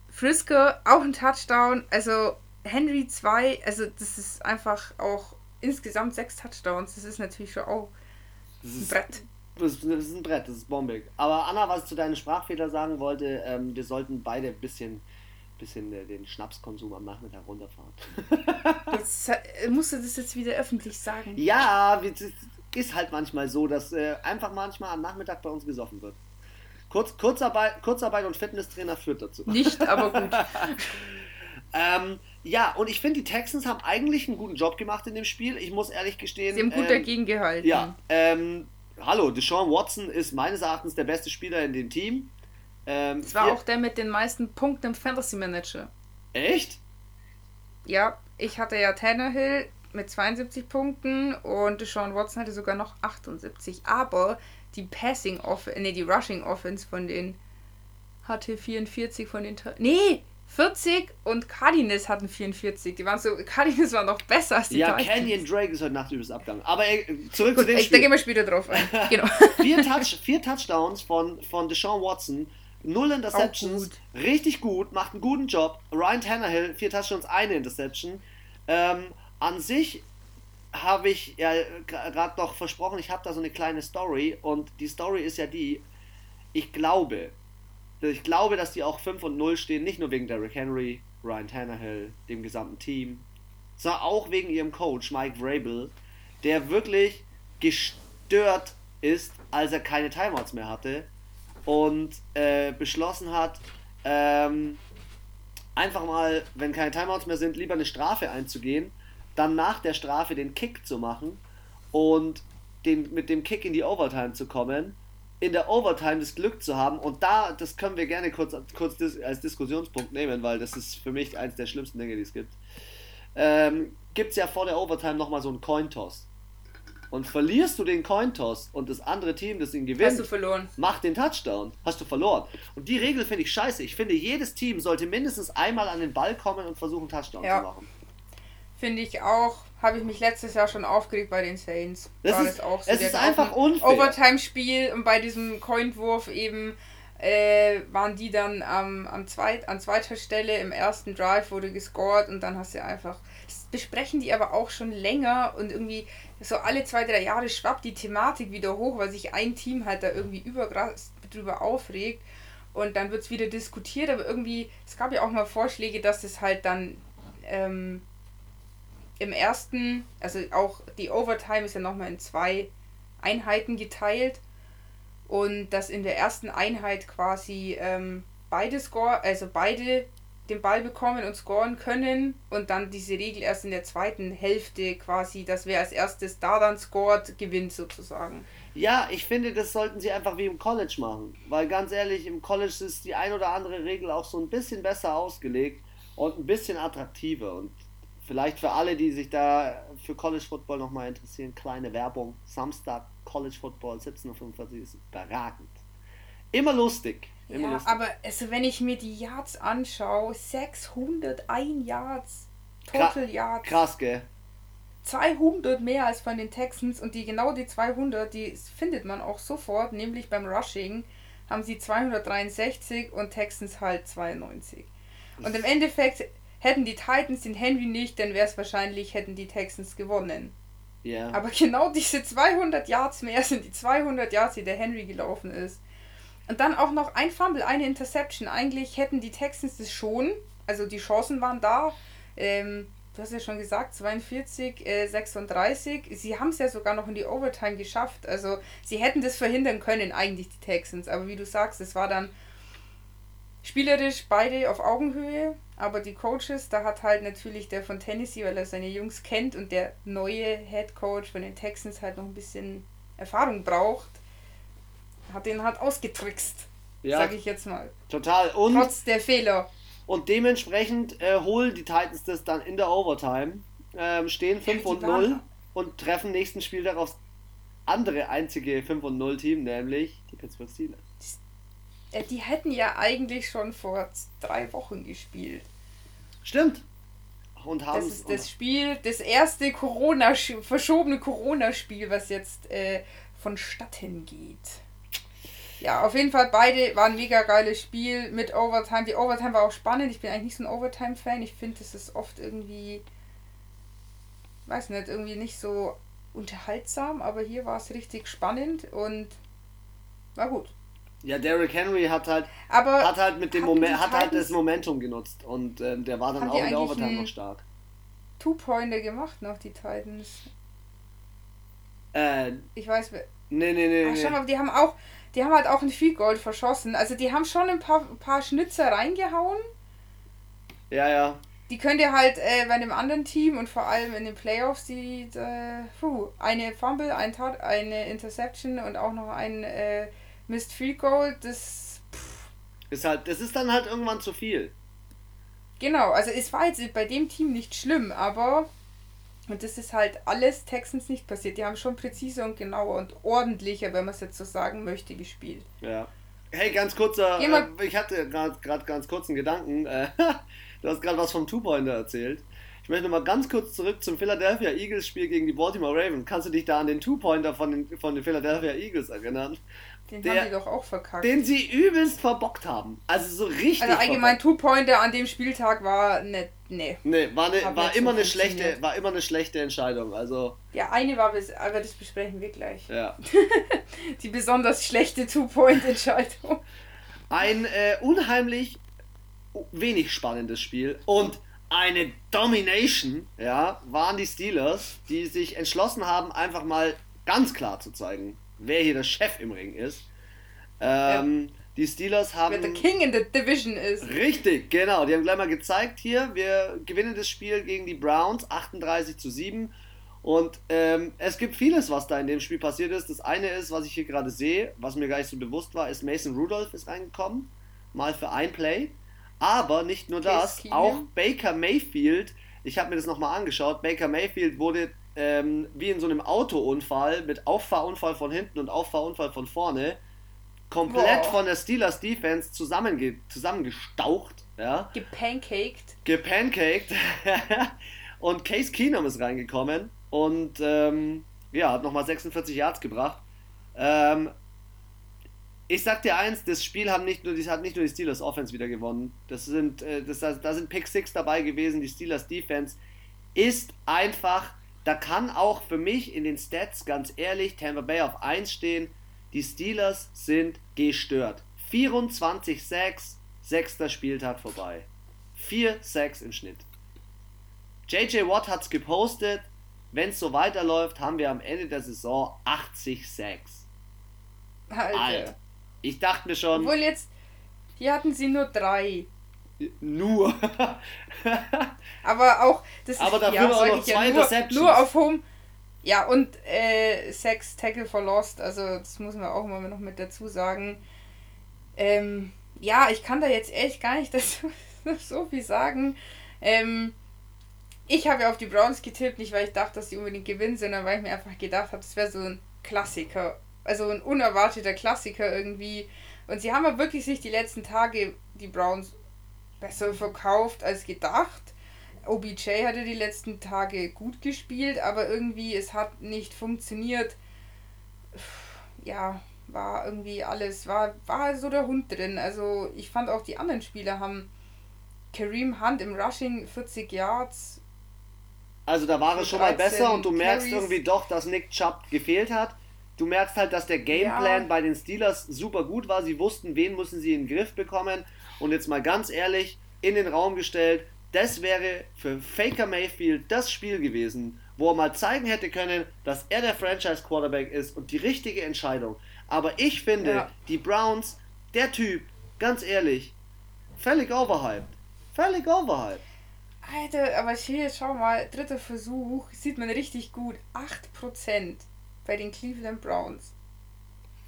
B: Frisco auch ein Touchdown. Also Henry 2, also das ist einfach auch insgesamt sechs Touchdowns. Das ist natürlich schon auch ein Brett.
A: Das ist, das ist ein Brett, das ist bombig. Aber Anna, was ich zu deinen Sprachfehler sagen wollte, ähm, wir sollten beide ein bisschen, bisschen äh, den Schnapskonsum am Nachmittag runterfahren. [LAUGHS]
B: jetzt äh, musst du das jetzt wieder öffentlich sagen.
A: Ja, es ist halt manchmal so, dass äh, einfach manchmal am Nachmittag bei uns gesoffen wird. Kurz, Kurzarbeit, Kurzarbeit und Fitnesstrainer führt dazu.
B: Nicht, aber gut. [LAUGHS]
A: ähm, ja, und ich finde, die Texans haben eigentlich einen guten Job gemacht in dem Spiel. Ich muss ehrlich gestehen.
B: Sie haben gut ähm, dagegen gehalten.
A: Ja, ähm, hallo, Deshaun Watson ist meines Erachtens der beste Spieler in dem Team.
B: Ähm, das war auch der mit den meisten Punkten im Fantasy Manager.
A: Echt?
B: Ja, ich hatte ja Tannehill mit 72 Punkten und Deshaun Watson hatte sogar noch 78. Aber die Passing Offense, nee, die Rushing Offense von den hatte 44 von den. Nee, 40 und Cardinals hatten 44. Die waren so, Cardinals waren noch besser als die
A: Ja, Titans. Canyon Drake ist heute Nacht übrigens Abgang. Aber äh, zurück Gut, zu dem
B: ich, Spiel. Da gehen wir später drauf ein. [LAUGHS] Genau.
A: vier, Touch, vier Touchdowns von, von Deshaun Watson. Null Interceptions. Gut. Richtig gut, macht einen guten Job. Ryan Tannehill, vier Touchdowns, eine Interception. Ähm, an sich habe ich ja gerade noch versprochen, ich habe da so eine kleine Story. Und die Story ist ja die, ich glaube, ich glaube, dass die auch 5 und 0 stehen, nicht nur wegen Derrick Henry, Ryan Tannehill, dem gesamten Team, sondern auch wegen ihrem Coach Mike Vrabel, der wirklich gestört ist, als er keine Timeouts mehr hatte und äh, beschlossen hat, ähm, einfach mal, wenn keine Timeouts mehr sind, lieber eine Strafe einzugehen, dann nach der Strafe den Kick zu machen und den, mit dem Kick in die Overtime zu kommen in der Overtime das Glück zu haben und da, das können wir gerne kurz, kurz als Diskussionspunkt nehmen, weil das ist für mich eines der schlimmsten Dinge, die es gibt. Ähm, gibt es ja vor der Overtime nochmal so einen Cointoss. Und verlierst du den Cointoss und das andere Team, das ihn gewinnt, macht den Touchdown. Hast du verloren. Und die Regel finde ich scheiße. Ich finde, jedes Team sollte mindestens einmal an den Ball kommen und versuchen, Touchdown ja. zu machen.
B: Finde ich auch habe ich mich letztes Jahr schon aufgeregt bei den Saints.
A: Das War ist, das auch so. Es ist einfach unfair.
B: Overtime-Spiel und bei diesem Coinwurf eben äh, waren die dann am, am zweit, an zweiter Stelle im ersten Drive wurde gescored und dann hast du einfach. das besprechen die aber auch schon länger und irgendwie so alle zwei, drei Jahre schwappt die Thematik wieder hoch, weil sich ein Team halt da irgendwie überkrass drüber aufregt und dann wird es wieder diskutiert, aber irgendwie, es gab ja auch mal Vorschläge, dass es halt dann ähm, im ersten, also auch die Overtime ist ja nochmal in zwei Einheiten geteilt. Und dass in der ersten Einheit quasi ähm, beide Score, also beide den Ball bekommen und scoren können und dann diese Regel erst in der zweiten Hälfte quasi, dass wer als erstes da dann scored, gewinnt sozusagen.
A: Ja, ich finde, das sollten sie einfach wie im College machen, weil ganz ehrlich, im College ist die ein oder andere Regel auch so ein bisschen besser ausgelegt und ein bisschen attraktiver. Und vielleicht für alle, die sich da für College Football nochmal interessieren, kleine Werbung. Samstag College Football 17.45 ist überragend. Immer lustig. Immer
B: ja, lustig. aber also wenn ich mir die Yards anschaue, 601 Yards, Total Yards. Krass, gell? 200 mehr als von den Texans und die genau die 200, die findet man auch sofort, nämlich beim Rushing haben sie 263 und Texans halt 92. Und im Endeffekt hätten die Titans den Henry nicht, dann wäre es wahrscheinlich, hätten die Texans gewonnen. Ja. Aber genau diese 200 Yards mehr sind die 200 Yards, die der Henry gelaufen ist. Und dann auch noch ein Fumble, eine Interception. Eigentlich hätten die Texans das schon. Also die Chancen waren da. Ähm, du hast ja schon gesagt, 42, äh, 36. Sie haben es ja sogar noch in die Overtime geschafft. Also sie hätten das verhindern können, eigentlich die Texans. Aber wie du sagst, es war dann spielerisch beide auf Augenhöhe. Aber die Coaches, da hat halt natürlich der von Tennessee, weil er seine Jungs kennt und der neue Head Coach von den Texans halt noch ein bisschen Erfahrung braucht hat den halt ausgetrickst. Ja, sag ich jetzt mal.
A: Total.
B: Und, Trotz der Fehler.
A: Und dementsprechend äh, holen die Titans das dann in der Overtime, ähm, stehen 5 ja, und 0 und treffen nächsten Spiel darauf andere einzige 5 und 0 Team, nämlich die Pittsburgh Steelers.
B: Die, äh, die hätten ja eigentlich schon vor drei Wochen gespielt.
A: Stimmt.
B: Und haben das ist das Spiel, das erste Corona verschobene Corona-Spiel, was jetzt äh, vonstatten geht. Ja, auf jeden Fall beide waren ein mega geiles Spiel mit Overtime. Die Overtime war auch spannend. Ich bin eigentlich nicht so ein Overtime-Fan. Ich finde, es ist oft irgendwie, weiß nicht, irgendwie nicht so unterhaltsam, aber hier war es richtig spannend und war gut.
A: Ja, Derrick Henry hat halt, aber hat halt mit dem Moment, hat halt das Momentum genutzt und äh, der war dann auch in der Overtime noch stark.
B: Two-Pointer gemacht noch, die Titans. Äh, ich weiß. Nee, nee, nee. Ach, schau mal, die haben auch, die haben halt auch ein viel Gold verschossen. Also die haben schon ein paar, paar Schnitzer reingehauen.
A: Ja, ja.
B: Die könnt ihr halt äh, bei einem anderen Team und vor allem in den Playoffs, die, äh, puh, eine Fumble, ein Tat, eine Interception und auch noch ein äh, Missed Field Goal, das
A: pff. ist halt, das ist dann halt irgendwann zu viel.
B: Genau, also es war jetzt bei dem Team nicht schlimm, aber und das ist halt alles Texans nicht passiert. Die haben schon präziser und genauer und ordentlicher, wenn man es jetzt so sagen möchte, gespielt.
A: Ja. Hey, ganz kurzer, äh, ich hatte gerade ganz kurzen Gedanken. Äh, [LAUGHS] du hast gerade was vom Two-Pointer erzählt. Ich möchte mal ganz kurz zurück zum Philadelphia Eagles Spiel gegen die Baltimore Ravens. Kannst du dich da an den Two-Pointer von den, von den Philadelphia Eagles erinnern? Den der, haben die doch auch verkackt. Den sie übelst verbockt haben. Also so richtig. Also
B: allgemein Two-Pointer an dem Spieltag war ne,
A: ne. Nee, war, ne, war immer so eine schlechte, war immer eine schlechte Entscheidung. Also.
B: Ja, eine war bis, aber das besprechen wir gleich. Ja. [LAUGHS] die besonders schlechte Two-Point-Entscheidung.
A: Ein äh, unheimlich wenig spannendes Spiel und eine Domination, ja, waren die Steelers, die sich entschlossen haben, einfach mal ganz klar zu zeigen, wer hier der Chef im Ring ist. Ähm, ja. Die Steelers haben. Wer
B: der King in the Division ist.
A: Richtig, genau. Die haben gleich mal gezeigt hier, wir gewinnen das Spiel gegen die Browns 38 zu 7. Und ähm, es gibt vieles, was da in dem Spiel passiert ist. Das eine ist, was ich hier gerade sehe, was mir gar nicht so bewusst war, ist Mason Rudolph ist reingekommen. Mal für ein Play. Aber nicht nur das, auch Baker Mayfield, ich habe mir das nochmal angeschaut, Baker Mayfield wurde ähm, wie in so einem Autounfall mit Auffahrunfall von hinten und Auffahrunfall von vorne komplett Boah. von der Steelers Defense zusammenge zusammengestaucht. Ja?
B: Gepancaked.
A: Gepancaked. [LAUGHS] und Case Keenum ist reingekommen und ähm, ja, hat nochmal 46 Yards gebracht. Ähm, ich sag dir eins, das Spiel haben nicht nur, das hat nicht nur die Steelers Offense wieder gewonnen. Das sind, äh, das, da sind Pick Six dabei gewesen, die Steelers Defense ist einfach, da kann auch für mich in den Stats ganz ehrlich Tampa Bay auf 1 stehen. Die Steelers sind gestört. 24-6, sechster Spieltag vorbei. 4-6 im Schnitt. JJ Watt hat es gepostet. Wenn es so weiterläuft, haben wir am Ende der Saison 80-6. Alter. Alter. Ich dachte mir schon.
B: Obwohl jetzt, hier hatten sie nur drei.
A: Nur. [LAUGHS]
B: aber auch, das aber dafür ja, auch noch zwei ja, nur, nur auf Home. Ja, und äh, Sex Tackle for Lost, also das muss man auch immer noch mit dazu sagen. Ähm, ja, ich kann da jetzt echt gar nicht [LAUGHS] dazu so viel sagen. Ähm, ich habe ja auf die Browns getippt, nicht weil ich dachte, dass sie unbedingt gewinnen, sondern weil ich mir einfach gedacht habe, das wäre so ein Klassiker. Also ein unerwarteter Klassiker irgendwie. Und sie haben ja wirklich sich die letzten Tage, die Browns, besser verkauft als gedacht. OBJ hatte die letzten Tage gut gespielt, aber irgendwie es hat nicht funktioniert. Ja, war irgendwie alles, war, war so der Hund drin. Also ich fand auch die anderen Spieler haben Kareem Hunt im Rushing 40 Yards.
A: Also da war es schon mal besser und du merkst Carries. irgendwie doch, dass Nick Chubb gefehlt hat. Du merkst halt, dass der Gameplan ja. bei den Steelers super gut war. Sie wussten, wen müssen sie in den Griff bekommen. Und jetzt mal ganz ehrlich, in den Raum gestellt, das wäre für Faker Mayfield das Spiel gewesen, wo er mal zeigen hätte können, dass er der Franchise Quarterback ist und die richtige Entscheidung. Aber ich finde, ja. die Browns, der Typ, ganz ehrlich, völlig overhyped. Völlig overhyped.
B: Alter, aber hier, schau mal, dritter Versuch, sieht man richtig gut. 8% bei den Cleveland Browns.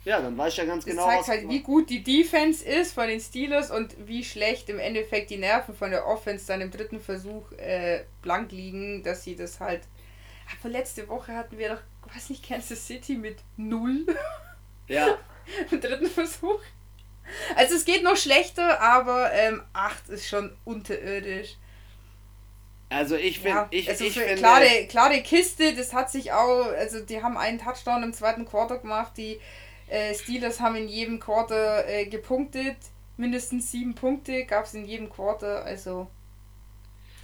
A: Ja, dann weiß ich ja ganz
B: das
A: genau.
B: Das zeigt halt, wie gut die Defense ist von den Steelers und wie schlecht im Endeffekt die Nerven von der Offense dann im dritten Versuch äh, blank liegen, dass sie das halt. Aber letzte Woche hatten wir doch, weiß nicht, Kansas City mit null. [LAUGHS] Ja. [LAUGHS] Im dritten Versuch. Also es geht noch schlechter, aber ähm, 8 ist schon unterirdisch.
A: Also ich finde, ja, ich,
B: also
A: ich finde
B: klare, klare Kiste, das hat sich auch, also die haben einen Touchdown im zweiten Quarter gemacht, die äh, Steelers haben in jedem Quarter äh, gepunktet, mindestens sieben Punkte gab es in jedem Quarter, also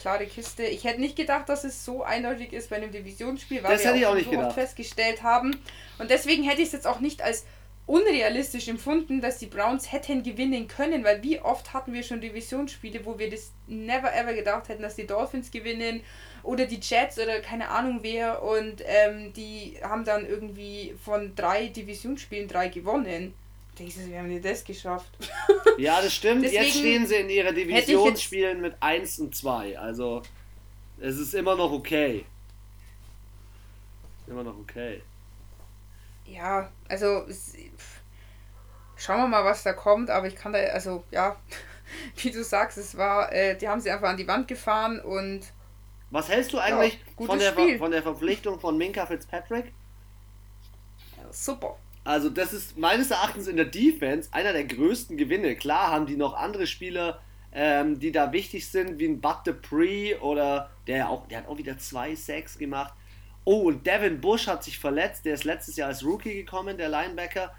B: klare Kiste. Ich hätte nicht gedacht, dass es so eindeutig ist bei einem Divisionsspiel, weil das wir auch, auch so oft festgestellt haben. Und deswegen hätte ich es jetzt auch nicht als unrealistisch empfunden, dass die Browns hätten gewinnen können, weil wie oft hatten wir schon Divisionsspiele, wo wir das never ever gedacht hätten, dass die Dolphins gewinnen oder die Jets oder keine Ahnung wer und ähm, die haben dann irgendwie von drei Divisionsspielen drei gewonnen. Denkst du, wir haben nicht das geschafft? [LAUGHS]
A: Ja, das stimmt. jetzt stehen sie in ihrer Divisionsspielen mit 1 und 2. Also es ist immer noch okay. Immer noch okay.
B: Ja, also schauen wir mal, was da kommt, aber ich kann da, also ja, [LAUGHS] wie du sagst, es war, äh, die haben sie einfach an die Wand gefahren und.
A: Was hältst du eigentlich ja, von, der, von der Verpflichtung von Minka Fitzpatrick?
B: Ja, super.
A: Also, das ist meines Erachtens in der Defense einer der größten Gewinne. Klar haben die noch andere Spieler, ähm, die da wichtig sind, wie ein Bud Dupree oder der auch, der hat auch wieder zwei Sacks gemacht. Oh, und Devin Bush hat sich verletzt, der ist letztes Jahr als Rookie gekommen, der Linebacker.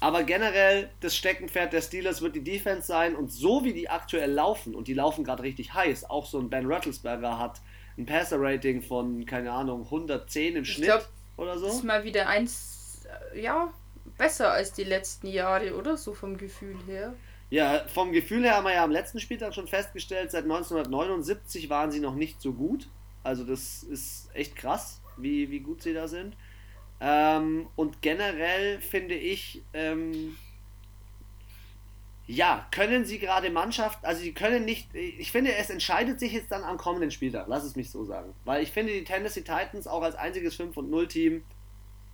A: Aber generell, das Steckenpferd der Steelers wird die Defense sein und so wie die aktuell laufen, und die laufen gerade richtig heiß, auch so ein Ben Rattlesberger hat ein Passer-Rating von, keine Ahnung, 110 im ich Schnitt glaub, oder so.
B: Das ist mal wieder eins, äh, ja, besser als die letzten Jahre, oder? So vom Gefühl her.
A: Ja, vom Gefühl her haben wir ja am letzten Spieltag schon festgestellt, seit 1979 waren sie noch nicht so gut. Also das ist echt krass, wie, wie gut sie da sind. Ähm, und generell finde ich, ähm, ja, können sie gerade Mannschaft, also sie können nicht, ich finde, es entscheidet sich jetzt dann am kommenden Spieltag, lass es mich so sagen. Weil ich finde, die Tennessee Titans auch als einziges 5 und 0 Team,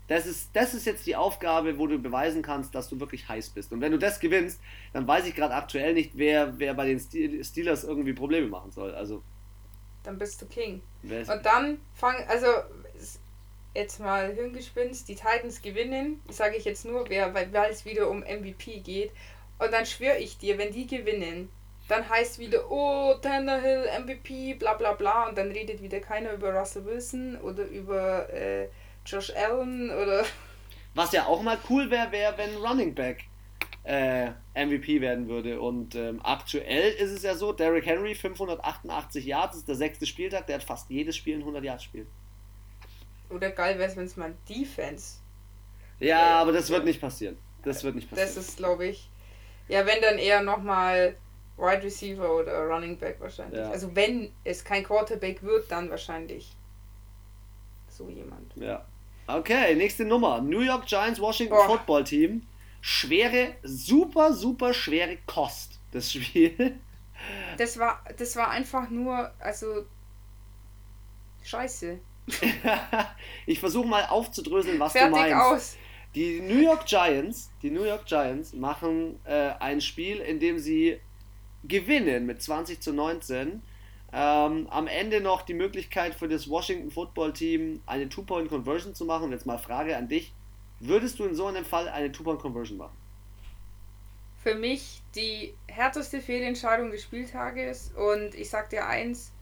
A: das ist, das ist jetzt die Aufgabe, wo du beweisen kannst, dass du wirklich heiß bist. Und wenn du das gewinnst, dann weiß ich gerade aktuell nicht, wer, wer bei den Steelers irgendwie Probleme machen soll. Also.
B: Dann bist du King. Und dann fang, also jetzt mal Hirngespinst, die Titans gewinnen, sage ich jetzt nur, wer, weil es wieder um MVP geht. Und dann schwöre ich dir, wenn die gewinnen, dann heißt wieder, oh, Tannehill, MVP, bla bla bla. Und dann redet wieder keiner über Russell Wilson oder über äh, Josh Allen oder. [LAUGHS]
A: Was ja auch mal cool wäre, wäre, wenn Running Back äh, MVP werden würde. Und ähm, aktuell ist es ja so, Derrick Henry 588 Yards, ist der sechste Spieltag, der hat fast jedes Spiel ein 100 Yards Spiel.
B: Oder geil wäre es, wenn es mal Defense.
A: Ja, äh, aber das wird nicht passieren. Das wird nicht passieren.
B: Das ist, glaube ich, ja, wenn dann eher nochmal Wide Receiver oder Running Back wahrscheinlich. Ja. Also wenn es kein Quarterback wird, dann wahrscheinlich so jemand.
A: Ja. Okay, nächste Nummer. New York Giants Washington Boah. Football Team. Schwere, super, super schwere Kost, das Spiel. [LAUGHS]
B: Das war, das war einfach nur, also scheiße. [LAUGHS]
A: ich versuche mal aufzudröseln, was Fertig du meinst. Aus. Die New York Giants, die New York Giants machen äh, ein Spiel, in dem sie gewinnen mit 20 zu 19. Ähm, am Ende noch die Möglichkeit für das Washington Football Team eine Two-Point-Conversion zu machen. Jetzt mal Frage an dich: Würdest du in so einem Fall eine Two-Point-Conversion machen?
B: Für mich die härteste Fehlentscheidung des Spieltages. Und ich sag dir eins: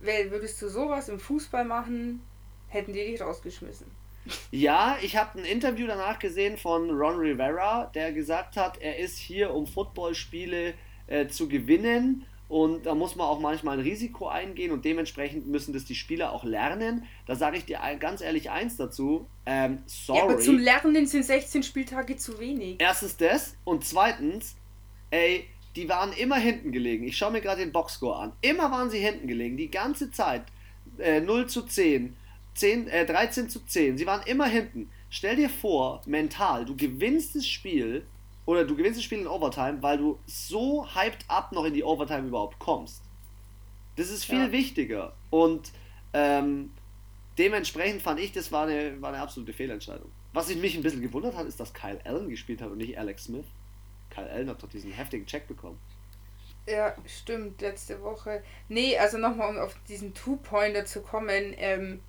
B: Würdest du sowas im Fußball machen, hätten die dich rausgeschmissen.
A: Ja, ich habe ein Interview danach gesehen von Ron Rivera, der gesagt hat, er ist hier, um Footballspiele äh, zu gewinnen. Und da muss man auch manchmal ein Risiko eingehen und dementsprechend müssen das die Spieler auch lernen. Da sage ich dir ganz ehrlich eins dazu. Ähm, sorry. Ja, aber
B: zum Lernen sind 16 Spieltage zu wenig.
A: Erstens das und zweitens, ey, die waren immer hinten gelegen. Ich schaue mir gerade den Boxscore an. Immer waren sie hinten gelegen, die ganze Zeit. Äh, 0 zu 10, 10 äh, 13 zu 10. Sie waren immer hinten. Stell dir vor, mental, du gewinnst das Spiel oder du gewinnst das Spiel in Overtime, weil du so hyped up noch in die Overtime überhaupt kommst. Das ist viel ja. wichtiger. Und ähm, dementsprechend fand ich, das war eine, war eine absolute Fehlentscheidung. Was ich mich ein bisschen gewundert hat, ist, dass Kyle Allen gespielt hat und nicht Alex Smith. Kyle Allen hat doch diesen heftigen Check bekommen.
B: Ja, stimmt, letzte Woche. Nee, also nochmal, um auf diesen Two-Pointer zu kommen. Ähm,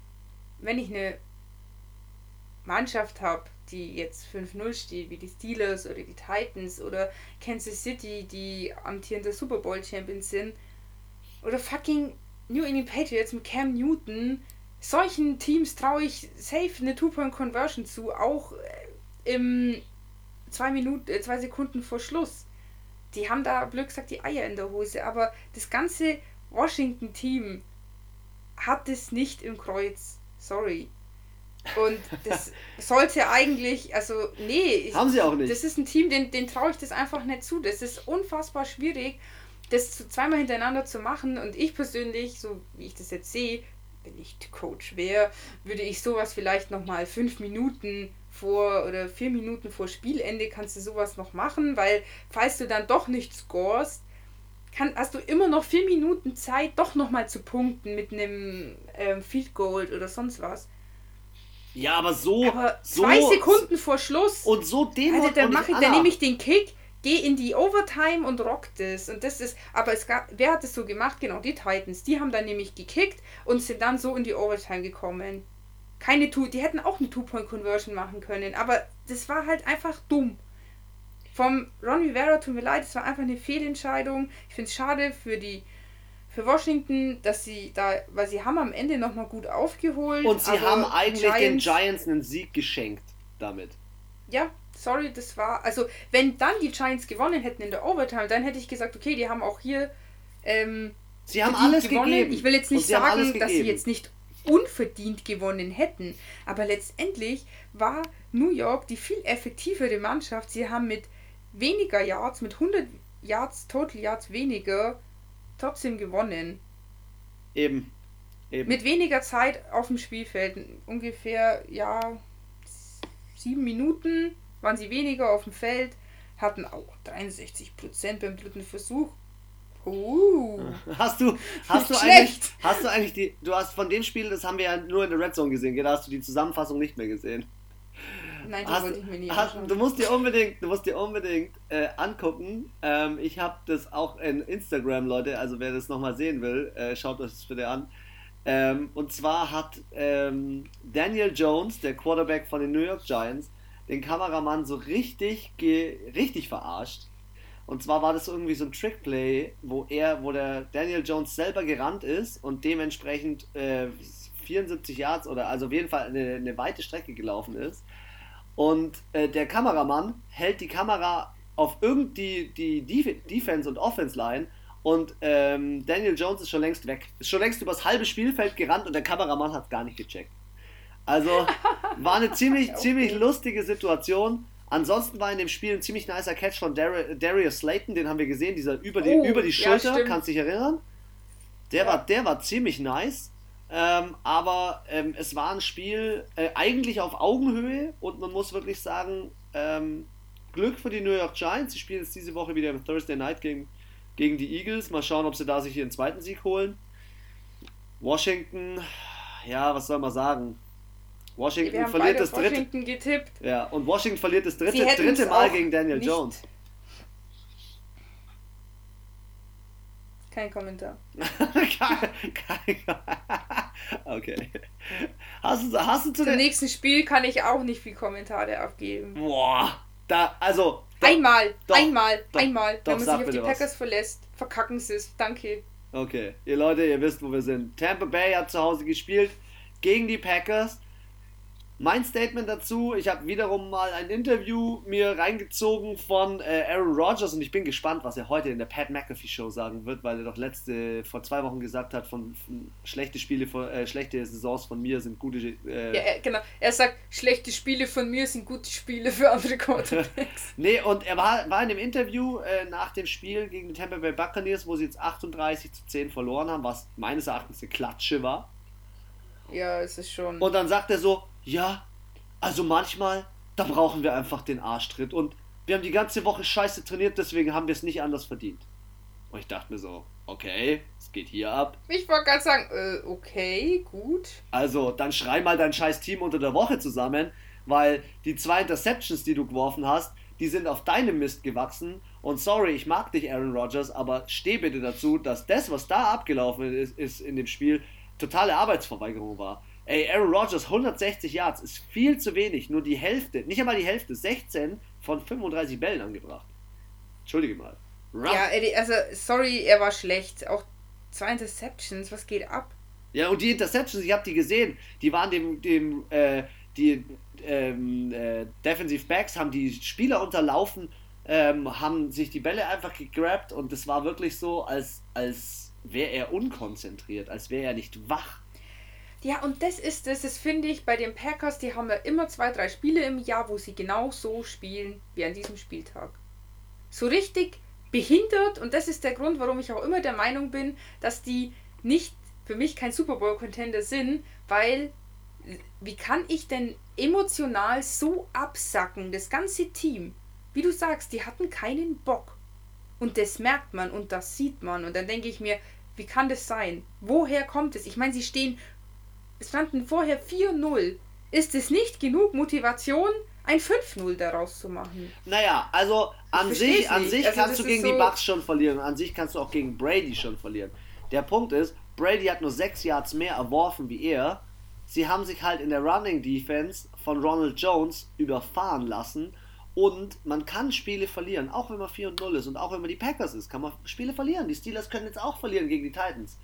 B: wenn ich eine Mannschaft habe, die jetzt 5-0 steht, wie die Steelers oder die Titans oder Kansas City, die amtierende Super Bowl Champions sind, oder fucking New England Patriots mit Cam Newton, solchen Teams traue ich safe eine Two-Point-Conversion zu, auch äh, im zwei Minuten, äh, zwei Sekunden vor Schluss. Die haben da, blöd gesagt, die Eier in der Hose, aber das ganze Washington-Team hat es nicht im Kreuz. Sorry. Und das [LAUGHS] sollte eigentlich, also nee.
A: Haben sie auch nicht.
B: Das ist ein Team, den, den traue ich das einfach nicht zu. Das ist unfassbar schwierig, das zweimal hintereinander zu machen. Und ich persönlich, so wie ich das jetzt sehe, wenn ich Coach wäre, würde ich sowas vielleicht nochmal fünf Minuten vor oder vier Minuten vor Spielende kannst du sowas noch machen, weil falls du dann doch nicht scorest, kann, hast du immer noch vier Minuten Zeit, doch nochmal zu punkten mit einem ähm, Field Goal oder sonst was.
A: Ja, aber so. Aber
B: zwei so, Sekunden vor Schluss.
A: Und so
B: den Also dann mache ich, dann nehme ich den Kick, gehe in die Overtime und rock das. Und das ist, aber es gab, wer hat das so gemacht? Genau, die Titans. Die haben dann nämlich gekickt und sind dann so in die Overtime gekommen. Keine Two, die hätten auch eine Two-Point-Conversion machen können, aber das war halt einfach dumm. Vom Ron Rivera, tut mir leid, es war einfach eine Fehlentscheidung. Ich finde es schade für die für Washington, dass sie da, weil sie haben am Ende nochmal gut aufgeholt.
A: Und sie haben eigentlich Giants, den Giants einen Sieg geschenkt damit.
B: Ja, sorry, das war, also wenn dann die Giants gewonnen hätten in der Overtime, dann hätte ich gesagt, okay, die haben auch hier ähm,
A: sie haben alles gewonnen. Gegeben.
B: Ich will jetzt nicht sagen, dass sie jetzt nicht unverdient gewonnen hätten, aber letztendlich war New York die viel effektivere Mannschaft. Sie haben mit weniger Yards, mit 100 Yards, Total Yards weniger trotzdem gewonnen.
A: Eben.
B: Eben. Mit weniger Zeit auf dem Spielfeld. Ungefähr, ja, sieben Minuten waren sie weniger auf dem Feld. Hatten auch 63% beim dritten Versuch. Uh, [LAUGHS]
A: hast du, hast du eigentlich, hast du eigentlich die, du hast von dem Spiel, das haben wir ja nur in der Red Zone gesehen, da hast du die Zusammenfassung nicht mehr gesehen.
B: Nein, das wollte ich mir nicht
A: hast, Du musst dir unbedingt, du musst dir unbedingt äh, angucken. Ähm, ich habe das auch in Instagram, Leute. Also wer das nochmal sehen will, äh, schaut euch das bitte an. Ähm, und zwar hat ähm, Daniel Jones, der Quarterback von den New York Giants, den Kameramann so richtig, richtig verarscht. Und zwar war das irgendwie so ein Trickplay, wo er, wo der Daniel Jones selber gerannt ist und dementsprechend äh, 74 Yards oder also auf jeden Fall eine, eine weite Strecke gelaufen ist Und äh, der Kameramann hält die Kamera auf irgendwie die Def Defense- und Offense-Line und ähm, Daniel Jones ist schon längst weg. Ist schon längst übers halbe Spielfeld gerannt und der Kameramann hat gar nicht gecheckt. Also war eine [LAUGHS] ziemlich, okay. ziemlich lustige Situation. Ansonsten war in dem Spiel ein ziemlich nicer Catch von Dar Darius Slayton, den haben wir gesehen, dieser über die, oh, über die Schulter, ja, kannst du dich erinnern? Der, ja. war, der war ziemlich nice. Ähm, aber ähm, es war ein Spiel äh, eigentlich auf Augenhöhe und man muss wirklich sagen, ähm, Glück für die New York Giants. Sie spielen jetzt diese Woche wieder im Thursday Night Game gegen die Eagles. Mal schauen, ob sie da sich ihren zweiten Sieg holen. Washington, ja, was soll man sagen? Washington verliert das dritte. Washington getippt. Ja, und Washington verliert das dritte, dritte Mal gegen Daniel Jones.
B: Kein Kommentar. [LAUGHS]
A: okay. Hast du, hast du
B: zu Zum nächsten Spiel kann ich auch nicht viel Kommentare abgeben.
A: Boah, da, also.
B: Da, einmal, doch, einmal, doch, einmal. Doch, wenn man sich auf die Packers was. verlässt, verkacken sie es. Danke.
A: Okay, ihr Leute, ihr wisst, wo wir sind. Tampa Bay hat zu Hause gespielt gegen die Packers. Mein Statement dazu, ich habe wiederum mal ein Interview mir reingezogen von äh, Aaron Rodgers und ich bin gespannt, was er heute in der Pat McAfee Show sagen wird, weil er doch letzte, vor zwei Wochen gesagt hat, von, von schlechte Spiele, von, äh, schlechte Saisons von mir sind gute. Äh
B: ja, genau. Er sagt, schlechte Spiele von mir sind gute Spiele für andere Quarterbacks. [LAUGHS]
A: nee, und er war, war in dem Interview äh, nach dem Spiel gegen die Tampa Bay Buccaneers, wo sie jetzt 38 zu 10 verloren haben, was meines Erachtens eine Klatsche war.
B: Ja, es ist schon.
A: Und dann sagt er so, ja, also manchmal, da brauchen wir einfach den Arschtritt. Und wir haben die ganze Woche scheiße trainiert, deswegen haben wir es nicht anders verdient. Und ich dachte mir so, okay, es geht hier ab.
B: Ich wollte gerade sagen, äh, okay, gut.
A: Also, dann schrei mal dein scheiß Team unter der Woche zusammen, weil die zwei Interceptions, die du geworfen hast, die sind auf deinem Mist gewachsen. Und sorry, ich mag dich, Aaron Rodgers, aber steh bitte dazu, dass das, was da abgelaufen ist, ist in dem Spiel, totale Arbeitsverweigerung war. Ey, Aaron Rodgers, 160 Yards ist viel zu wenig. Nur die Hälfte, nicht einmal die Hälfte, 16 von 35 Bällen angebracht. Entschuldige mal.
B: Ruff. Ja, also, sorry, er war schlecht. Auch zwei Interceptions, was geht ab?
A: Ja, und die Interceptions, ich habe die gesehen, die waren dem, dem, äh, die ähm, äh, Defensive Backs haben die Spieler unterlaufen, ähm, haben sich die Bälle einfach gegrabt und es war wirklich so, als, als wäre er unkonzentriert, als wäre er nicht wach.
B: Ja, und das ist es, das finde ich bei den Packers, die haben ja immer zwei, drei Spiele im Jahr, wo sie genau so spielen wie an diesem Spieltag. So richtig behindert und das ist der Grund, warum ich auch immer der Meinung bin, dass die nicht für mich kein Super Bowl Contender sind, weil wie kann ich denn emotional so absacken, das ganze Team? Wie du sagst, die hatten keinen Bock. Und das merkt man und das sieht man. Und dann denke ich mir, wie kann das sein? Woher kommt es? Ich meine, sie stehen es standen vorher 4-0. Ist es nicht genug Motivation, ein 5-0 daraus zu machen?
A: Naja, also an sich, an sich also kannst du gegen so die Bucks schon verlieren. An sich kannst du auch gegen Brady schon verlieren. Der Punkt ist, Brady hat nur 6 Yards mehr erworfen wie er. Sie haben sich halt in der Running Defense von Ronald Jones überfahren lassen. Und man kann Spiele verlieren, auch wenn man 4 0 ist und auch wenn man die Packers ist, kann man Spiele verlieren. Die Steelers können jetzt auch verlieren gegen die Titans.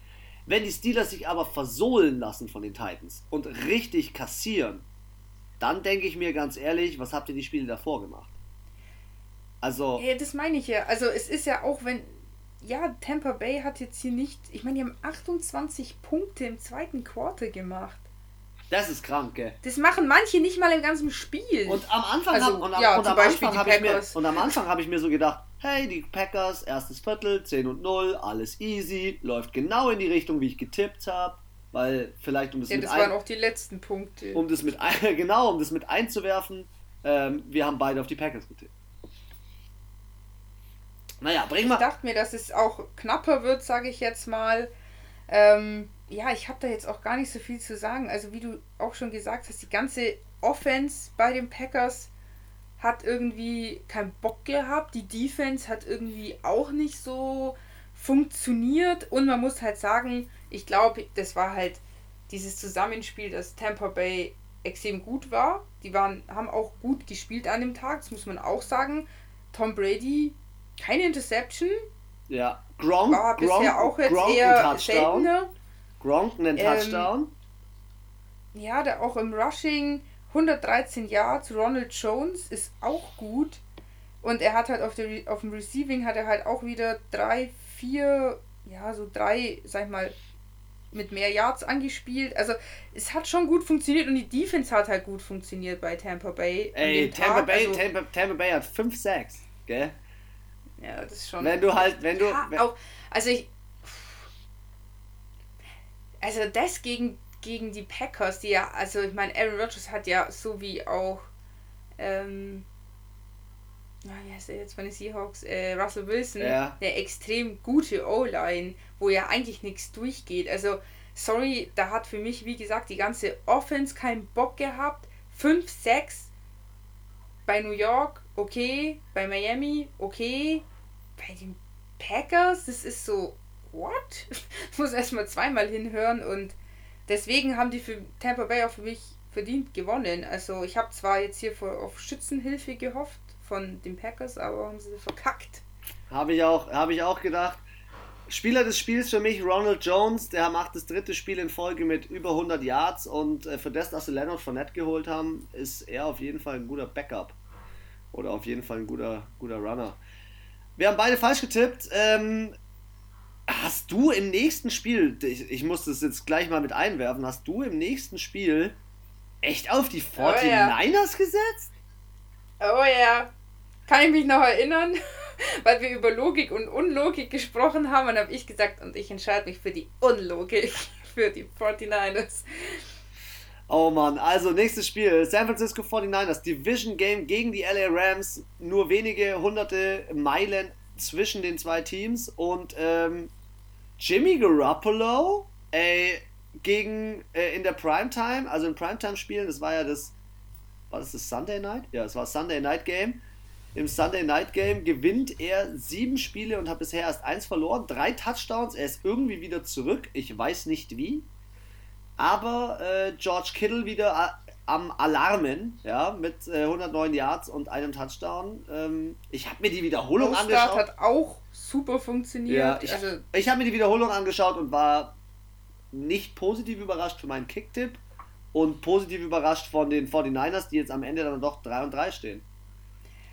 A: Wenn die Steelers sich aber versohlen lassen von den Titans und richtig kassieren, dann denke ich mir ganz ehrlich, was habt ihr die Spiele davor gemacht?
B: Also. Ja, das meine ich ja. Also es ist ja auch, wenn. Ja, Tampa Bay hat jetzt hier nicht. Ich meine, die haben 28 Punkte im zweiten Quarter gemacht.
A: Das ist krank, gell?
B: Das machen manche nicht mal im ganzen Spiel.
A: Und am Anfang also, hab, und, ja, und am Anfang habe ich mir und am Anfang habe ich mir so gedacht, hey, die Packers, erstes Viertel, 10 und 0, alles easy, läuft genau in die Richtung, wie ich getippt habe, weil vielleicht um das
B: ja, mit das waren auch die letzten Punkte.
A: Um das mit [LAUGHS] genau, um das mit einzuwerfen, ähm, wir haben beide auf die Packers getippt.
B: Naja, bring mal. Ich dachte mir, dass es auch knapper wird, sage ich jetzt mal. Ähm, ja, ich habe da jetzt auch gar nicht so viel zu sagen. Also wie du auch schon gesagt hast, die ganze Offense bei den Packers hat irgendwie keinen Bock gehabt. Die Defense hat irgendwie auch nicht so funktioniert. Und man muss halt sagen, ich glaube, das war halt dieses Zusammenspiel, dass Tampa Bay extrem gut war. Die waren, haben auch gut gespielt an dem Tag, das muss man auch sagen. Tom Brady, keine Interception.
A: Ja, Gronk war bisher Gronk, auch jetzt Gronk eher seltener. Gronk einen ähm, Touchdown.
B: Ja, da auch im Rushing 113 Yards. Ronald Jones ist auch gut. Und er hat halt auf, der, auf dem Receiving hat er halt auch wieder drei, vier, ja, so drei, sag ich mal, mit mehr Yards angespielt. Also es hat schon gut funktioniert und die Defense hat halt gut funktioniert bei Tampa Bay.
A: Ey, Tampa. Bay, also, Tampa, Tampa, Bay hat 5 Sacks, gell?
B: Ja, das ist schon.
A: Wenn du halt, wenn du.
B: Ja, auch, also ich. Also das gegen, gegen die Packers, die ja, also ich meine, Aaron Rodgers hat ja so wie auch. Ähm, wie heißt der jetzt von den Seahawks? Äh, Russell Wilson, ja. eine extrem gute O-Line, wo ja eigentlich nichts durchgeht. Also, sorry, da hat für mich, wie gesagt, die ganze Offense keinen Bock gehabt. 5, 6 bei New York, okay. Bei Miami, okay. Bei den Packers, das ist so, what? [LAUGHS] Ich muss erstmal zweimal hinhören und deswegen haben die für Tampa Bay auch für mich verdient gewonnen. Also ich habe zwar jetzt hier auf Schützenhilfe gehofft, von den Packers, aber haben sie verkackt.
A: Habe ich auch, habe ich auch gedacht. Spieler des Spiels für mich Ronald Jones, der macht das dritte Spiel in Folge mit über 100 Yards und äh, für das, dass sie Leonard Fournette geholt haben, ist er auf jeden Fall ein guter Backup. Oder auf jeden Fall ein guter, guter Runner. Wir haben beide falsch getippt. Ähm, hast du im nächsten Spiel, ich, ich muss das jetzt gleich mal mit einwerfen, hast du im nächsten Spiel echt auf die 49ers oh, ja. gesetzt?
B: Oh ja. Kann ich mich noch erinnern, [LAUGHS] weil wir über Logik und Unlogik gesprochen haben und habe ich gesagt, und ich entscheide mich für die Unlogik, [LAUGHS] für die 49ers.
A: Oh Mann, also nächstes Spiel. San Francisco 49ers, Division Game gegen die LA Rams. Nur wenige hunderte Meilen zwischen den zwei Teams. Und ähm, Jimmy Garoppolo ey, gegen äh, in der Primetime, also in Primetime-Spielen, das war ja das war das das Sunday Night? Ja, es war Sunday Night Game. Im Sunday Night Game gewinnt er sieben Spiele und hat bisher erst eins verloren. Drei Touchdowns, er ist irgendwie wieder zurück. Ich weiß nicht wie. Aber äh, George Kittle wieder äh, am Alarmen, ja, mit äh, 109 Yards und einem Touchdown. Ähm, ich habe mir die Wiederholung Ostart angeschaut.
B: hat auch super funktioniert.
A: Ja, ich, also, ich habe mir die Wiederholung angeschaut und war nicht positiv überrascht für meinen Kicktipp und positiv überrascht von den 49ers, die jetzt am Ende dann doch 3 und 3 stehen.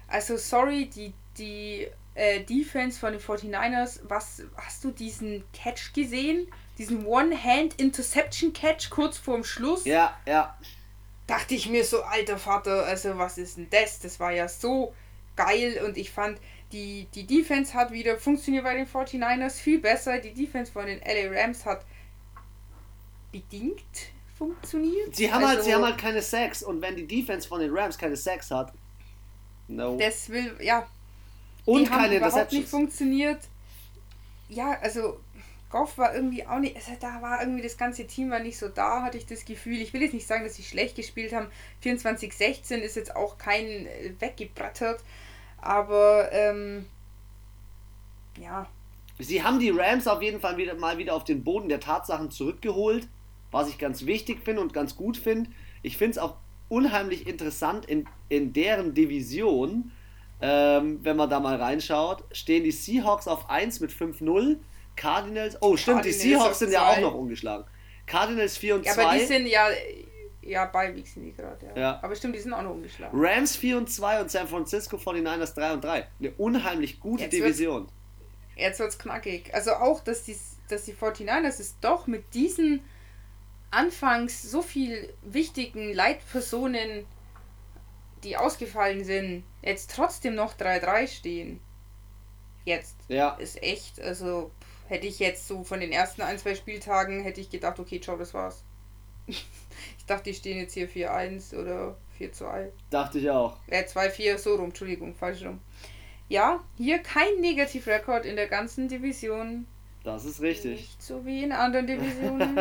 B: Also sorry, die, die äh, Defense von den 49ers, was hast du diesen Catch gesehen? Diesen One-Hand-Interception-Catch kurz vorm Schluss?
A: Ja, ja.
B: Dachte ich mir so, alter Vater, also was ist denn das? Das war ja so geil und ich fand, die, die Defense hat wieder funktioniert bei den 49ers viel besser. Die Defense von den LA Rams hat bedingt funktioniert.
A: Sie haben, also, halt, sie haben halt keine Sex und wenn die Defense von den Rams keine Sex hat,
B: no. Das will, ja.
A: Und die keine
B: haben überhaupt nicht funktioniert. Ja, also Goff war irgendwie auch nicht, also da war irgendwie das ganze Team war nicht so da, hatte ich das Gefühl. Ich will jetzt nicht sagen, dass sie schlecht gespielt haben. 24-16 ist jetzt auch kein äh, weggebrattert, aber ähm, ja.
A: Sie haben die Rams auf jeden Fall wieder mal wieder auf den Boden der Tatsachen zurückgeholt was ich ganz wichtig finde und ganz gut finde. Ich finde es auch unheimlich interessant in, in deren Division, ähm, wenn man da mal reinschaut, stehen die Seahawks auf 1 mit 5-0. Cardinals, oh stimmt, Cardinals die Seahawks sind ja auch noch ungeschlagen. Cardinals 4 und 2. Ja,
B: aber die sind ja, ja, bei Week sind die gerade, ja. ja. Aber stimmt, die sind auch noch ungeschlagen.
A: Rams 4 und 2 und San Francisco 49ers 3 und 3. Eine unheimlich gute jetzt Division.
B: Wird's, jetzt wird's knackig. Also auch, dass die, dass die 49ers es doch mit diesen anfangs so viel wichtigen Leitpersonen, die ausgefallen sind, jetzt trotzdem noch 3-3 stehen. Jetzt.
A: Ja.
B: Ist echt, also hätte ich jetzt so von den ersten ein, zwei Spieltagen, hätte ich gedacht, okay, ciao, das war's. [LAUGHS] ich dachte, die stehen jetzt hier 4-1 oder 4-2.
A: Dachte ich auch.
B: Äh, 2-4, so rum, Entschuldigung, falsch rum. Ja, hier kein Negativrekord in der ganzen Division.
A: Das ist richtig.
B: Nicht so wie in anderen Divisionen.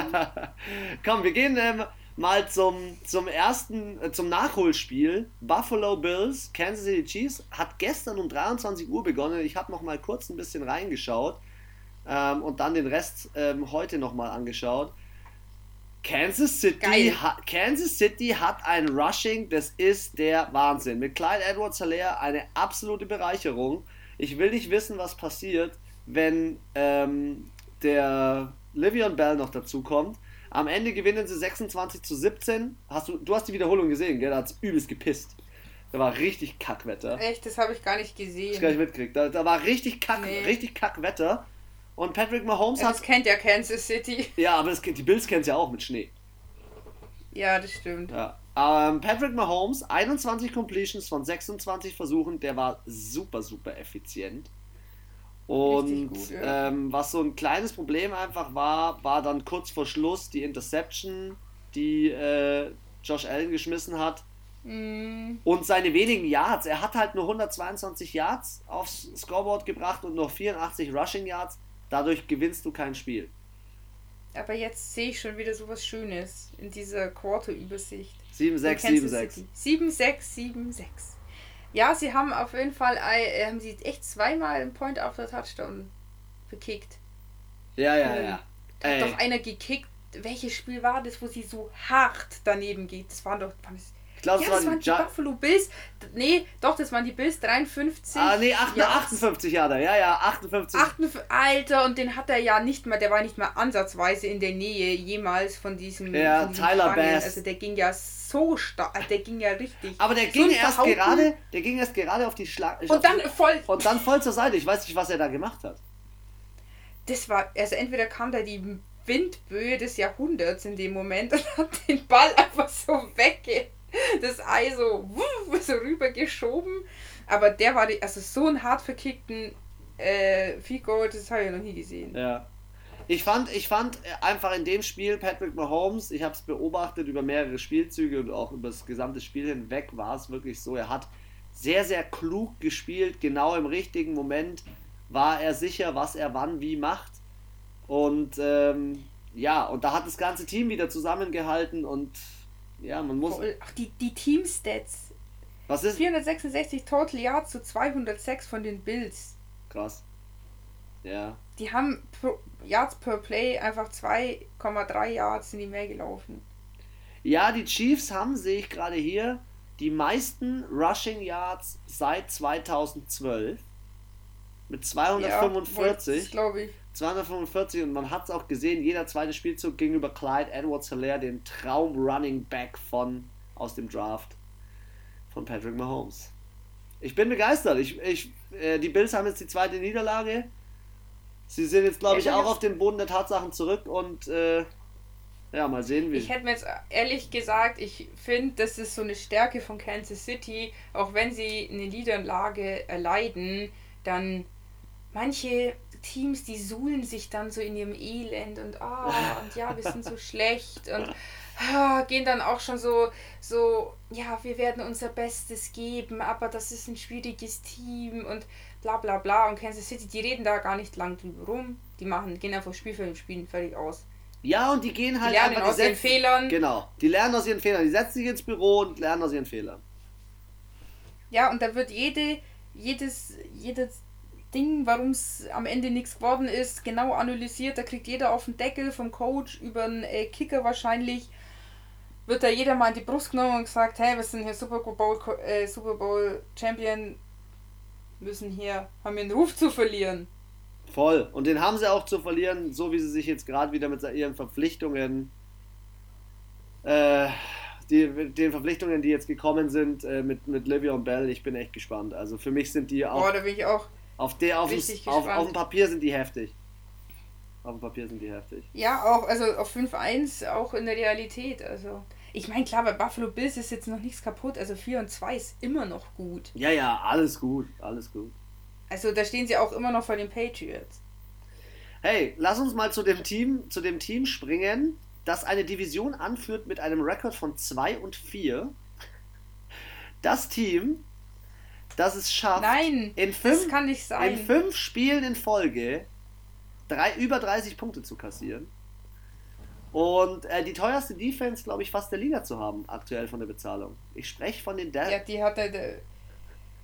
B: [LAUGHS]
A: Komm, wir gehen ähm, mal zum, zum ersten, äh, zum Nachholspiel. Buffalo Bills, Kansas City Chiefs hat gestern um 23 Uhr begonnen. Ich habe noch mal kurz ein bisschen reingeschaut ähm, und dann den Rest ähm, heute noch mal angeschaut. Kansas City, Kansas City hat ein Rushing, das ist der Wahnsinn. Mit Clyde Edwards Hilaire eine absolute Bereicherung. Ich will nicht wissen, was passiert wenn ähm, der Livion Bell noch dazu kommt. Am Ende gewinnen sie 26 zu 17. Hast du, du hast die Wiederholung gesehen, gell? Da hat es übelst gepisst. Da war richtig Kackwetter.
B: Echt, das habe ich gar nicht gesehen.
A: Ich gar nicht mitgekriegt. Da, da war richtig Kack, nee. richtig Kackwetter. Und Patrick Mahomes
B: ja, hat. Das kennt ja Kansas City. [LAUGHS]
A: Ja, aber das, die Bills kennt ja auch mit Schnee.
B: Ja, das stimmt.
A: Ja. Ähm, Patrick Mahomes, 21 Completions von 26 Versuchen, der war super, super effizient. Und gut, ja. ähm, was so ein kleines Problem einfach war, war dann kurz vor Schluss die Interception, die äh, Josh Allen geschmissen hat. Mm. Und seine wenigen Yards. Er hat halt nur 122 Yards aufs Scoreboard gebracht und noch 84 Rushing Yards. Dadurch gewinnst du kein Spiel.
B: Aber jetzt sehe ich schon wieder so was Schönes in dieser Quarter-Übersicht.
A: 7-6, 7-6.
B: 7-6, 7-6. Ja, sie haben auf jeden Fall äh, haben sie echt zweimal einen Point auf der Touchdown gekickt.
A: Ja, ja, ähm, ja.
B: Hat doch einer gekickt. Welches Spiel war das, wo sie so hart daneben geht? Das waren doch. Waren das,
A: ich glaube,
B: ja, das waren die Buffalo Bills. Nee, doch, das waren die Bills 53.
A: Ah, nee, 8, 58 Jahre. Ja, ja, 58.
B: 58. Alter, und den hat er ja nicht mal, der war nicht mal ansatzweise in der Nähe jemals von diesem.
A: Ja,
B: von
A: diesem Tyler Bass.
B: Also der ging ja so stark, der ging ja richtig.
A: Aber der ging so erst gerade, der ging erst gerade auf die Schlag.
B: Und dann
A: die,
B: voll.
A: Und dann voll zur Seite. Ich weiß nicht, was er da gemacht hat.
B: Das war, also entweder kam da die Windböe des Jahrhunderts in dem Moment [LAUGHS] und hat den Ball einfach so wegge [LAUGHS] das Ei so, so rüber geschoben. Aber der war die, also so einen hart verkickten äh, Fico, das habe ich noch nie gesehen.
A: Ja. Ich fand, ich fand einfach in dem Spiel Patrick Mahomes, ich habe es beobachtet über mehrere Spielzüge und auch über das gesamte Spiel hinweg, war es wirklich so, er hat sehr, sehr klug gespielt, genau im richtigen Moment war er sicher, was er wann wie macht. Und ähm, ja, und da hat das ganze Team wieder zusammengehalten und ja, man muss.
B: Voll. Ach, die, die Team-Stats.
A: Was ist?
B: 466 Total Yards zu 206 von den Bills.
A: Krass. Ja.
B: Die haben pro, Yards per Play einfach 2,3 Yards sind die mehr gelaufen.
A: Ja, die Chiefs haben, sehe ich gerade hier, die meisten Rushing Yards seit 2012 mit 245. Ja,
B: glaube ich.
A: 245 und man hat es auch gesehen, jeder zweite Spielzug gegenüber Clyde Edwards Hilaire, dem Traum Running Back von aus dem Draft von Patrick Mahomes. Ich bin begeistert. Ich, ich, äh, die Bills haben jetzt die zweite Niederlage. Sie sind jetzt, glaube ich, auch auf den Boden der Tatsachen zurück und äh, ja, mal sehen, wie.
B: Ich hätte mir jetzt ehrlich gesagt, ich finde, das ist so eine Stärke von Kansas City, auch wenn sie eine Niederlage erleiden, dann manche Teams, die suhlen sich dann so in ihrem Elend und ah, oh, und ja, wir sind so [LAUGHS] schlecht und ah, gehen dann auch schon so, so, ja, wir werden unser Bestes geben, aber das ist ein schwieriges Team und bla bla bla. Und Kansas City, die reden da gar nicht lang drüber rum. Die machen, gehen einfach Spiel für den Spielen fertig aus.
A: Ja, und die gehen halt
B: die lernen aus ihren Fehlern.
A: Genau, die lernen aus ihren Fehlern. Die setzen sich ins Büro und lernen aus ihren Fehlern.
B: Ja, und da wird jede, jedes, jedes Ding, warum es am Ende nichts geworden ist, genau analysiert. Da kriegt jeder auf den Deckel vom Coach über einen äh, Kicker wahrscheinlich. Wird da jeder mal in die Brust genommen und gesagt, hey, wir sind hier Super Bowl, äh, Super Bowl Champion, müssen hier, haben wir einen Ruf zu verlieren.
A: Voll. Und den haben sie auch zu verlieren, so wie sie sich jetzt gerade wieder mit ihren Verpflichtungen, äh, die, den Verpflichtungen, die jetzt gekommen sind, äh, mit, mit Livia und Bell, ich bin echt gespannt. Also für mich sind die auch.
B: Boah, da bin ich auch.
A: Auf, der, auf, dem, auf, auf dem Papier sind die heftig. Auf dem Papier sind die heftig.
B: Ja, auch, also auf 5-1 auch in der Realität. Also. Ich meine, klar, bei Buffalo Bills ist jetzt noch nichts kaputt. Also 4 und 2 ist immer noch gut.
A: Ja, ja, alles gut. Alles gut.
B: Also da stehen sie auch immer noch vor den Patriots.
A: Hey, lass uns mal zu dem Team, zu dem Team springen, das eine Division anführt mit einem Rekord von 2 und 4. Das Team, dass es schafft,
B: Nein,
A: in fünf,
B: das kann nicht sein.
A: in fünf Spielen in Folge drei, über 30 Punkte zu kassieren. Und äh, die teuerste Defense, glaube ich, fast der Liga zu haben, aktuell von der Bezahlung. Ich spreche von den
B: Dallas. Ja, die hat er.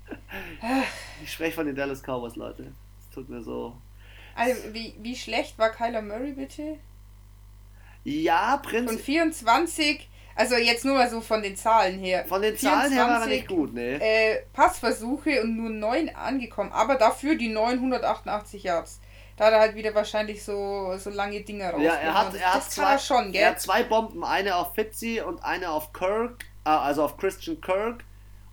B: [LAUGHS]
A: ich spreche von den Dallas Cowboys, Leute. Es tut mir so.
B: Also, wie, wie schlecht war Kyler Murray, bitte?
A: Ja, Prinz.
B: Und 24 also jetzt nur mal so von den Zahlen her.
A: Von den Zahlen 24, her war er nicht gut, ne?
B: Äh, Passversuche und nur 9 angekommen, aber dafür die 988 Yards. Da hat er halt wieder wahrscheinlich so, so lange Dinger raus.
A: Ja, er hat, er hat, zwei,
B: er, schon,
A: er hat zwei Bomben, eine auf Fitzy und eine auf Kirk, äh, also auf Christian Kirk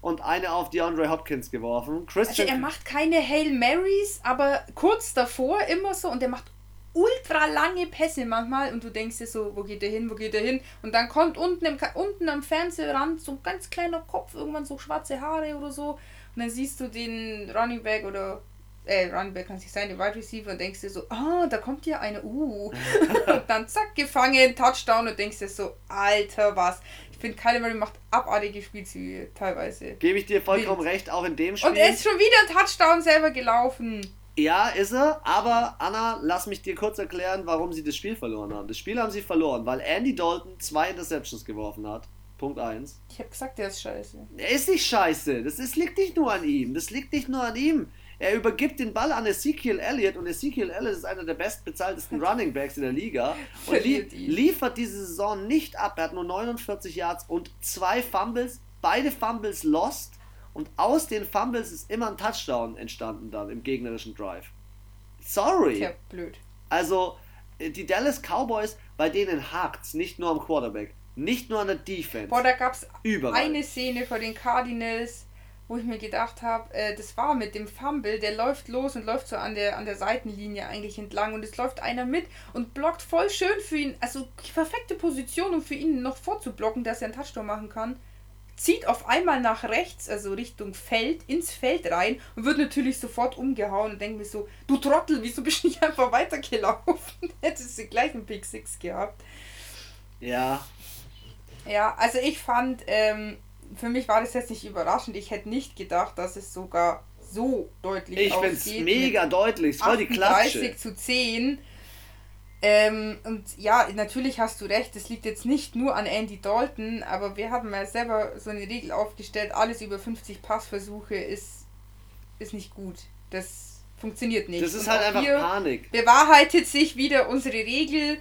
A: und eine auf DeAndre Hopkins geworfen. Christian
B: also er macht keine Hail Marys, aber kurz davor immer so und er macht ultra lange Pässe manchmal und du denkst dir so, wo geht der hin, wo geht der hin? Und dann kommt unten, im, unten am Fernsehrand so ein ganz kleiner Kopf, irgendwann so schwarze Haare oder so. Und dann siehst du den Running Back oder äh, Running Back kann sich sein, den Wide Receiver und denkst dir so, ah, da kommt ja eine, uh. [LAUGHS] und dann zack, gefangen, Touchdown und denkst dir so, Alter, was. Ich finde, Kyler Murray macht abartige Spielzüge teilweise.
A: Gebe ich dir vollkommen Wild. recht, auch in dem Spiel.
B: Und er ist schon wieder Touchdown selber gelaufen.
A: Ja, ist er, aber Anna, lass mich dir kurz erklären, warum sie das Spiel verloren haben. Das Spiel haben sie verloren, weil Andy Dalton zwei Interceptions geworfen hat. Punkt 1.
B: Ich habe gesagt, der ist scheiße.
A: Er ist nicht scheiße. Das ist, liegt nicht nur an ihm. Das liegt nicht nur an ihm. Er übergibt den Ball an Ezekiel Elliott und Ezekiel Elliott ist einer der bestbezahltesten [LAUGHS] Running Backs in der Liga und li liefert diese Saison nicht ab. Er hat nur 49 Yards und zwei Fumbles, beide Fumbles lost und aus den Fumbles ist immer ein Touchdown entstanden dann im gegnerischen Drive. Sorry.
B: Tja, blöd.
A: Also, äh, die Dallas Cowboys, bei denen hakt's nicht nur am Quarterback, nicht nur an der Defense.
B: Boah, da gab's Überall. eine Szene vor den Cardinals, wo ich mir gedacht habe, äh, das war mit dem Fumble, der läuft los und läuft so an der, an der Seitenlinie eigentlich entlang und es läuft einer mit und blockt voll schön für ihn, also die perfekte Position, um für ihn noch vorzublocken, dass er einen Touchdown machen kann zieht auf einmal nach rechts, also Richtung Feld, ins Feld rein und wird natürlich sofort umgehauen und denkt mir so, du Trottel, wieso bist du nicht einfach weitergelaufen? [LAUGHS] Hättest du gleich einen Big Six gehabt.
A: Ja.
B: Ja, also ich fand, ähm, für mich war das jetzt nicht überraschend. Ich hätte nicht gedacht, dass es sogar so deutlich
A: Ich finde es mega deutlich. Es war die Klatsche.
B: 30 zu 10 ähm, und ja, natürlich hast du recht, es liegt jetzt nicht nur an Andy Dalton, aber wir haben ja selber so eine Regel aufgestellt, alles über 50 Passversuche ist, ist nicht gut. Das funktioniert nicht.
A: Das ist und halt einfach Panik.
B: Bewahrheitet sich wieder unsere Regel.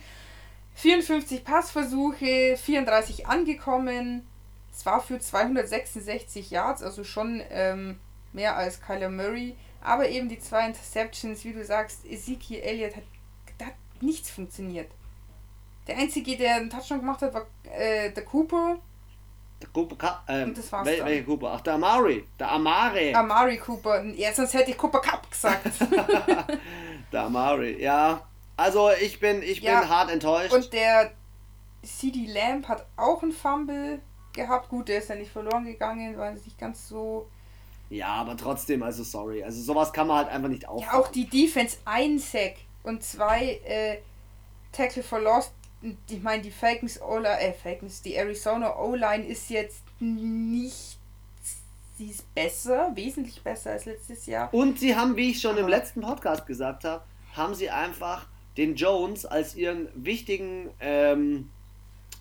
B: 54 Passversuche, 34 angekommen. Es war für 266 Yards, also schon ähm, mehr als Kyler Murray. Aber eben die zwei Interceptions, wie du sagst, Ezekiel Elliott hat nichts funktioniert. Der Einzige, der einen Touchdown gemacht hat, war äh, der Cooper.
A: Der Cooper ähm,
B: Und das war's
A: wel, Welcher Cooper? Ach, der Amari. Der Amari.
B: Amari Cooper. Ja, sonst hätte ich Cooper Cup gesagt. [LAUGHS]
A: der Amari, ja. Also ich bin, ich ja. bin hart enttäuscht.
B: Und der CD Lamp hat auch einen Fumble gehabt. Gut, der ist ja nicht verloren gegangen, weil es nicht ganz so.
A: Ja, aber trotzdem, also sorry. Also sowas kann man halt einfach nicht aufmachen.
B: Ja, auch die Defense, ein Sack und zwei äh, Tackle for Lost. Ich meine, die Falcons O-Line, äh, Falcons, die Arizona O-Line ist jetzt nicht. Sie ist besser, wesentlich besser als letztes Jahr.
A: Und sie haben, wie ich schon im letzten Podcast gesagt habe, haben sie einfach den Jones als ihren wichtigen, ähm,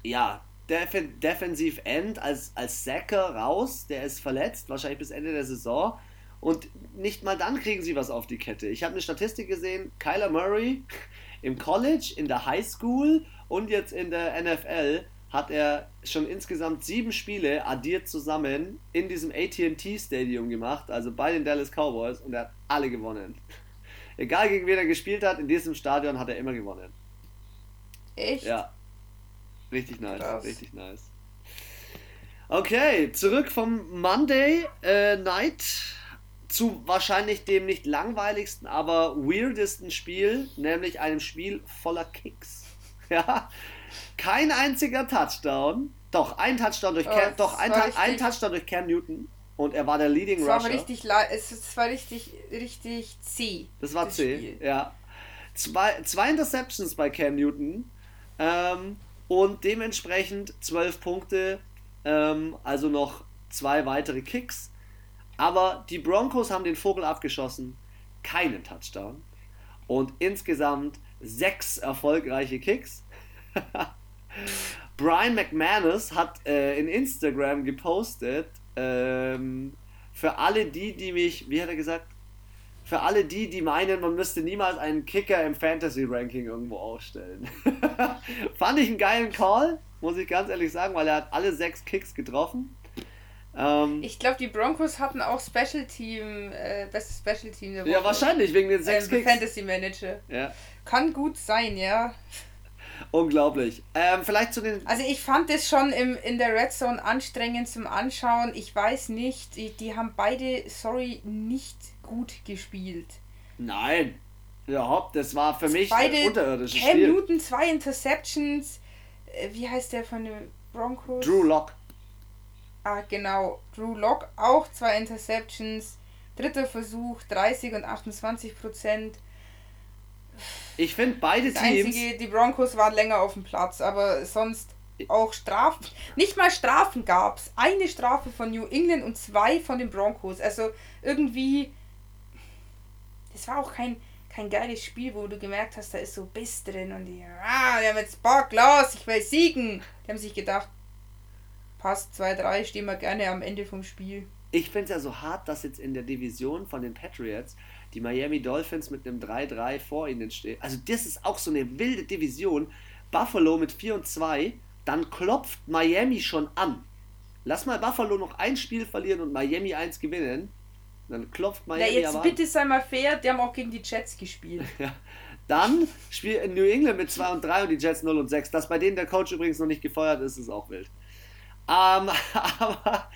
A: ja, Def Defensive End, als, als Sacker raus. Der ist verletzt, wahrscheinlich bis Ende der Saison. Und nicht mal dann kriegen sie was auf die Kette. Ich habe eine Statistik gesehen, Kyler Murray [LAUGHS] im College, in der High School und jetzt in der NFL hat er schon insgesamt sieben Spiele addiert zusammen in diesem ATT Stadium gemacht, also bei den Dallas Cowboys, und er hat alle gewonnen. [LAUGHS] Egal gegen wen er gespielt hat, in diesem Stadion hat er immer gewonnen.
B: Echt?
A: Ja. Richtig nice, Krass. richtig nice. Okay, zurück vom Monday äh, Night zu wahrscheinlich dem nicht langweiligsten, aber weirdesten Spiel, nämlich einem Spiel voller Kicks. [LAUGHS] Ja, kein einziger Touchdown. Doch, ein Touchdown durch oh, Cam, doch, ein, ein, Touchdown durch Cam Newton. Und er war der Leading Rusher.
B: Richtig, es war richtig, richtig C.
A: Das war das C, Spiel. ja. Zwei, zwei Interceptions bei Cam Newton. Ähm, und dementsprechend zwölf Punkte. Ähm, also noch zwei weitere Kicks. Aber die Broncos haben den Vogel abgeschossen, keinen Touchdown und insgesamt sechs erfolgreiche Kicks. [LAUGHS] Brian McManus hat äh, in Instagram gepostet, ähm, für alle die, die mich, wie hat er gesagt, für alle die, die meinen, man müsste niemals einen Kicker im Fantasy-Ranking irgendwo aufstellen. [LAUGHS] Fand ich einen geilen Call, muss ich ganz ehrlich sagen, weil er hat alle sechs Kicks getroffen.
B: Ähm, ich glaube, die Broncos hatten auch Special Team, äh, bestes Special Team
A: der Woche. Ja, wahrscheinlich, wegen den sechs
B: ähm, Fantasy Manager. Ja. Kann gut sein, ja.
A: Unglaublich. Ähm, vielleicht zu den.
B: Also ich fand es schon im, in der Red Zone anstrengend zum Anschauen. Ich weiß nicht, die, die haben beide, sorry, nicht gut gespielt.
A: Nein. Überhaupt, das war für mich beide ein
B: unterirdisches Cam Spiel. Newton, zwei Interceptions. Äh, wie heißt der von den Broncos?
A: Drew Lock.
B: Ah, genau. Drew Lock auch zwei Interceptions. Dritter Versuch, 30 und 28 Prozent.
A: Ich finde beide
B: das Teams. Einzige, die Broncos waren länger auf dem Platz, aber sonst auch Strafen. Nicht mal Strafen gab es. Eine Strafe von New England und zwei von den Broncos. Also irgendwie. Das war auch kein, kein geiles Spiel, wo du gemerkt hast, da ist so Biss drin und die, ah, die haben jetzt Bock, los, ich will siegen. Die haben sich gedacht, passt 2-3, stehen wir gerne am Ende vom Spiel.
A: Ich finde es ja so hart, dass jetzt in der Division von den Patriots die Miami Dolphins mit einem 3-3 vor ihnen stehen. Also das ist auch so eine wilde Division. Buffalo mit 4 und 2, dann klopft Miami schon an. Lass mal Buffalo noch ein Spiel verlieren und Miami 1 gewinnen. Dann klopft Miami
B: ja, jetzt bitte sei mal fair, die haben auch gegen die Jets gespielt. [LAUGHS]
A: ja. Dann spielt New England mit 2 und 3 und die Jets 0 und 6. Dass bei denen der Coach übrigens noch nicht gefeuert ist, ist auch wild. Ähm, [LAUGHS] aber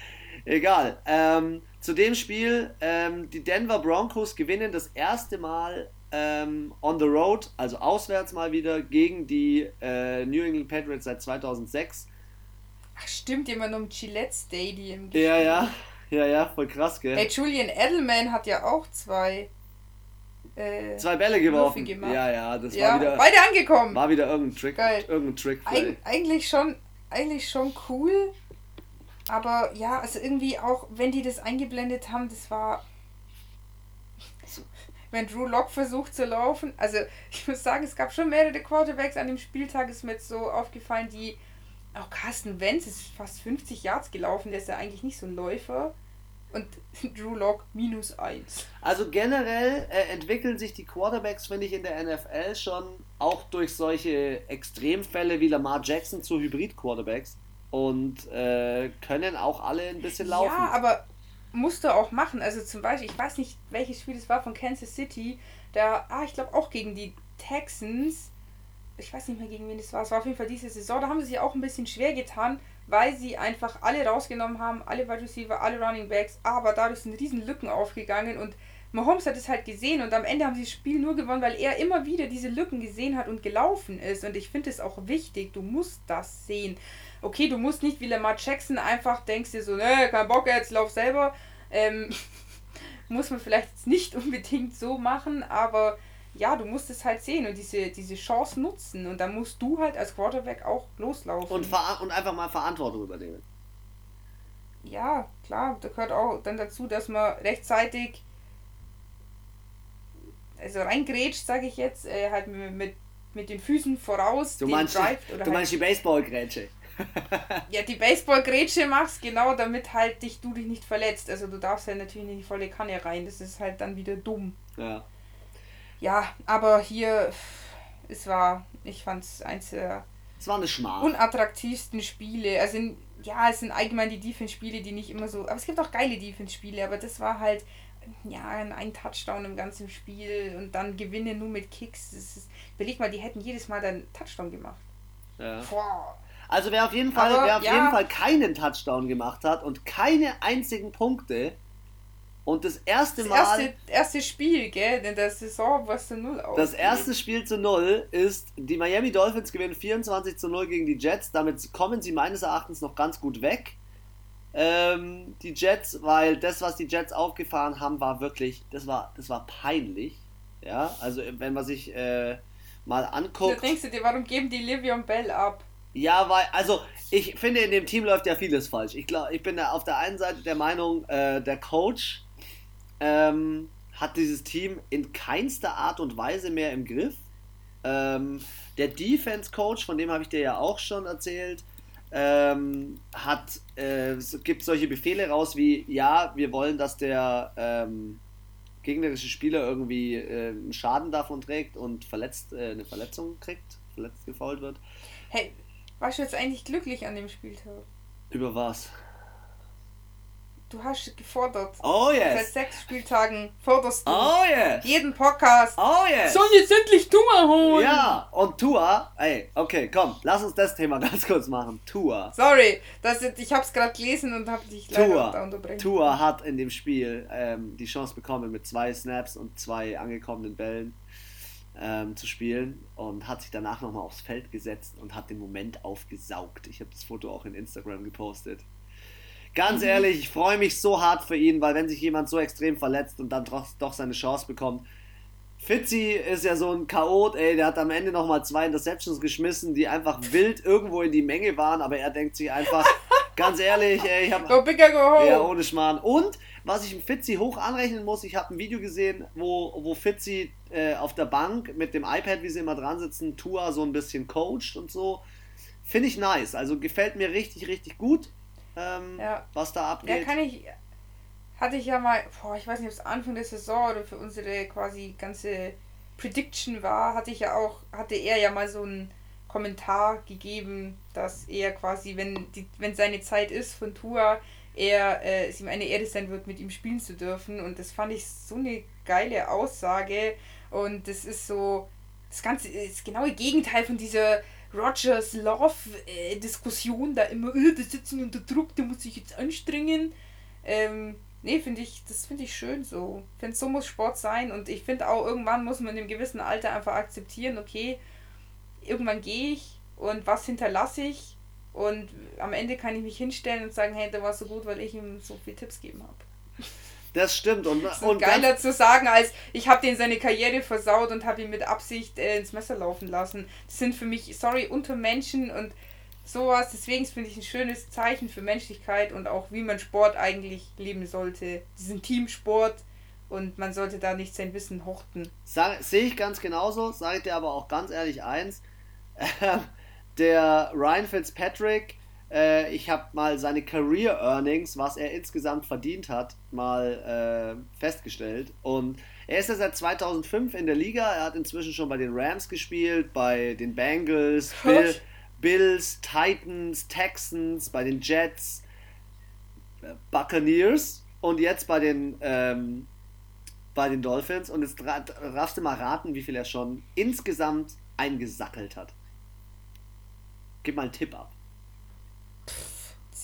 A: egal. Ähm, zu dem Spiel, ähm, die Denver Broncos gewinnen das erste Mal ähm, on the road, also auswärts mal wieder, gegen die äh, New England Patriots seit 2006.
B: Ach stimmt, jemand um Gillette Stadium.
A: Gespielt. Ja, ja, ja, ja, voll krass, gell?
B: Hey, Julian Edelman hat ja auch zwei
A: äh, zwei Bälle geworfen. Ja, ja, das ja, war wieder.
B: Beide angekommen.
A: War wieder irgendein Trick. Geil. Irgendein Trick.
B: Eig eigentlich schon, eigentlich schon cool. Aber ja, also irgendwie auch, wenn die das eingeblendet haben, das war. Wenn Drew Lock versucht zu laufen, also ich muss sagen, es gab schon mehrere Quarterbacks an dem Spieltag, ist mir jetzt so aufgefallen, die. Auch Carsten Wentz ist fast 50 Yards gelaufen, der ist ja eigentlich nicht so ein Läufer. Und [LAUGHS] Drew Lock minus 1.
A: Also generell äh, entwickeln sich die Quarterbacks, finde ich, in der NFL schon auch durch solche Extremfälle wie Lamar Jackson zu Hybrid-Quarterbacks und äh, können auch alle ein bisschen laufen.
B: Ja, aber musst du auch machen. Also zum Beispiel, ich weiß nicht, welches Spiel es war von Kansas City. Da, ah, ich glaube auch gegen die Texans. Ich weiß nicht mehr, gegen wen das war. Es war auf jeden Fall diese Saison. Da haben sie sich auch ein bisschen schwer getan, weil sie einfach alle rausgenommen haben, alle Wide Receiver, alle Running Backs. Aber dadurch sind riesen Lücken aufgegangen und Mahomes hat es halt gesehen und am Ende haben sie das Spiel nur gewonnen, weil er immer wieder diese Lücken gesehen hat und gelaufen ist. Und ich finde es auch wichtig, du musst das sehen okay, du musst nicht wie Lamar Jackson einfach denkst dir so, ne, kein Bock jetzt, lauf selber. Ähm, [LAUGHS] muss man vielleicht jetzt nicht [LAUGHS] unbedingt so machen, aber ja, du musst es halt sehen und diese, diese Chance nutzen und dann musst du halt als Quarterback auch loslaufen.
A: Und, und einfach mal Verantwortung übernehmen.
B: Ja, klar, da gehört auch dann dazu, dass man rechtzeitig also reingrätscht, sage ich jetzt, äh, halt mit, mit, den Füßen voraus.
A: Du meinst, die, du halt meinst die Baseballgrätsche? [LAUGHS]
B: ja, die Baseballgrätsche machst, genau, damit halt dich, du dich nicht verletzt. Also du darfst ja natürlich in die volle Kanne rein. Das ist halt dann wieder dumm.
A: Ja.
B: Ja, aber hier, es war, ich fand es eins der
A: es war eine Schmach.
B: unattraktivsten Spiele. Also ja, es sind allgemein die Defense-Spiele, die nicht immer so. Aber es gibt auch geile Defense-Spiele, aber das war halt ja, ein Touchdown im ganzen Spiel und dann Gewinne nur mit Kicks. Das ist, überleg mal, die hätten jedes Mal dann Touchdown gemacht.
A: Ja. Also wer auf jeden Fall, Aber, wer auf ja. jeden Fall keinen Touchdown gemacht hat und keine einzigen Punkte und das erste
B: das
A: Mal.
B: Erste, erste Spiel, gell? In der Saison war es zu null
A: aus. Das erste Spiel zu null ist, die Miami Dolphins gewinnen 24 zu 0 gegen die Jets. Damit kommen sie meines Erachtens noch ganz gut weg. Ähm, die Jets, weil das, was die Jets aufgefahren haben, war wirklich, das war, das war peinlich. Ja, also wenn man sich äh, mal anguckt.
B: Da denkst du dir, warum geben die Livion Bell ab?
A: Ja, weil, also ich finde, in dem Team läuft ja vieles falsch. Ich, glaub, ich bin da auf der einen Seite der Meinung, äh, der Coach ähm, hat dieses Team in keinster Art und Weise mehr im Griff. Ähm, der Defense-Coach, von dem habe ich dir ja auch schon erzählt, ähm, hat, äh, gibt solche Befehle raus wie, ja, wir wollen, dass der ähm, gegnerische Spieler irgendwie äh, einen Schaden davon trägt und verletzt, äh, eine Verletzung kriegt, verletzt gefault wird.
B: Hey, warst du jetzt eigentlich glücklich an dem Spieltag?
A: Über was?
B: Du hast gefordert.
A: Oh yes.
B: Seit sechs Spieltagen forderst du.
A: Oh yes.
B: Jeden Podcast.
A: Oh yes.
B: Sollen jetzt endlich Tua holen?
A: Ja, und Tua, ey, okay, komm, lass uns das Thema [LAUGHS] ganz kurz machen. Tua.
B: Sorry, das ich hab's gerade gelesen und hab dich leider da
A: Tua,
B: unterbrechen.
A: Tua hat in dem Spiel ähm, die Chance bekommen, mit zwei Snaps und zwei angekommenen Bällen ähm, zu spielen und hat sich danach nochmal aufs Feld gesetzt und hat den Moment aufgesaugt. Ich habe das Foto auch in Instagram gepostet. Ganz
B: Mhm.
A: ehrlich, ich freue mich so hart für ihn, weil wenn sich jemand so extrem verletzt und dann doch, doch seine Chance bekommt. Fitzy ist ja so ein Chaot, ey, der hat am Ende nochmal zwei Interceptions geschmissen, die einfach wild irgendwo in die Menge waren, aber er denkt sich einfach, [LAUGHS] ganz ehrlich, ey, ich habe
B: Go bigger, go home.
A: ja, ohne Schmarrn. Und was ich dem Fitzy hoch anrechnen muss, ich habe ein Video gesehen, wo, wo Fitzy äh, auf der Bank mit dem iPad, wie sie immer dran sitzen, Tua so ein bisschen coacht und so. Finde ich nice. Also gefällt mir richtig, richtig gut, ähm,
B: Ja.
A: was da
B: Ja,
A: abgeht.
B: kann ich. Hatte ich ja mal, boah, ich weiß nicht, ob es Anfang der Saison oder für unsere quasi ganze Prediction war, hatte ich ja auch, hatte er ja mal so einen Kommentar gegeben, dass er quasi, wenn die, wenn seine Zeit ist von Tour, er äh, es ihm eine Ehre sein wird, mit ihm spielen zu dürfen. Und das fand ich so eine geile Aussage. Und das ist so, das Ganze ist das genaue Gegenteil von dieser Rogers Love-Diskussion, da immer, äh, der sitzt unter Druck, der muss sich jetzt anstrengen. Ähm, nee, finde ich, das finde ich schön so. Ich finde, so muss Sport sein und ich finde auch, irgendwann muss man in einem gewissen Alter einfach akzeptieren, okay, irgendwann gehe ich und was hinterlasse ich und am Ende kann ich mich hinstellen und sagen, hey, der war so gut, weil ich ihm so viele Tipps gegeben habe.
A: Das stimmt. Und,
B: Das ist
A: und
B: geiler zu sagen, als ich habe den seine Karriere versaut und habe ihn mit Absicht äh, ins Messer laufen lassen. Das sind für mich, sorry, Untermenschen und sowas. Deswegen finde ich ein schönes Zeichen für Menschlichkeit und auch wie man Sport eigentlich leben sollte. Diesen Teamsport und man sollte da nicht sein Wissen horten.
A: sag- sehe ich ganz genauso, sage ich dir aber auch ganz ehrlich eins. [LAUGHS] Ähm, der Ryan Fitzpatrick, äh, ich habe mal seine Career Earnings, was er insgesamt verdient hat, mal äh, festgestellt. Und er ist ja seit 2005 in der Liga. Er hat inzwischen schon bei den Rams gespielt, bei den Bengals, Bill? Bills, Titans, Texans, bei den Jets, äh, Buccaneers und jetzt bei den ähm, bei den Dolphins. Und jetzt darfst du mal raten, wie viel er schon insgesamt eingesackelt hat. Gib mal einen Tipp ab.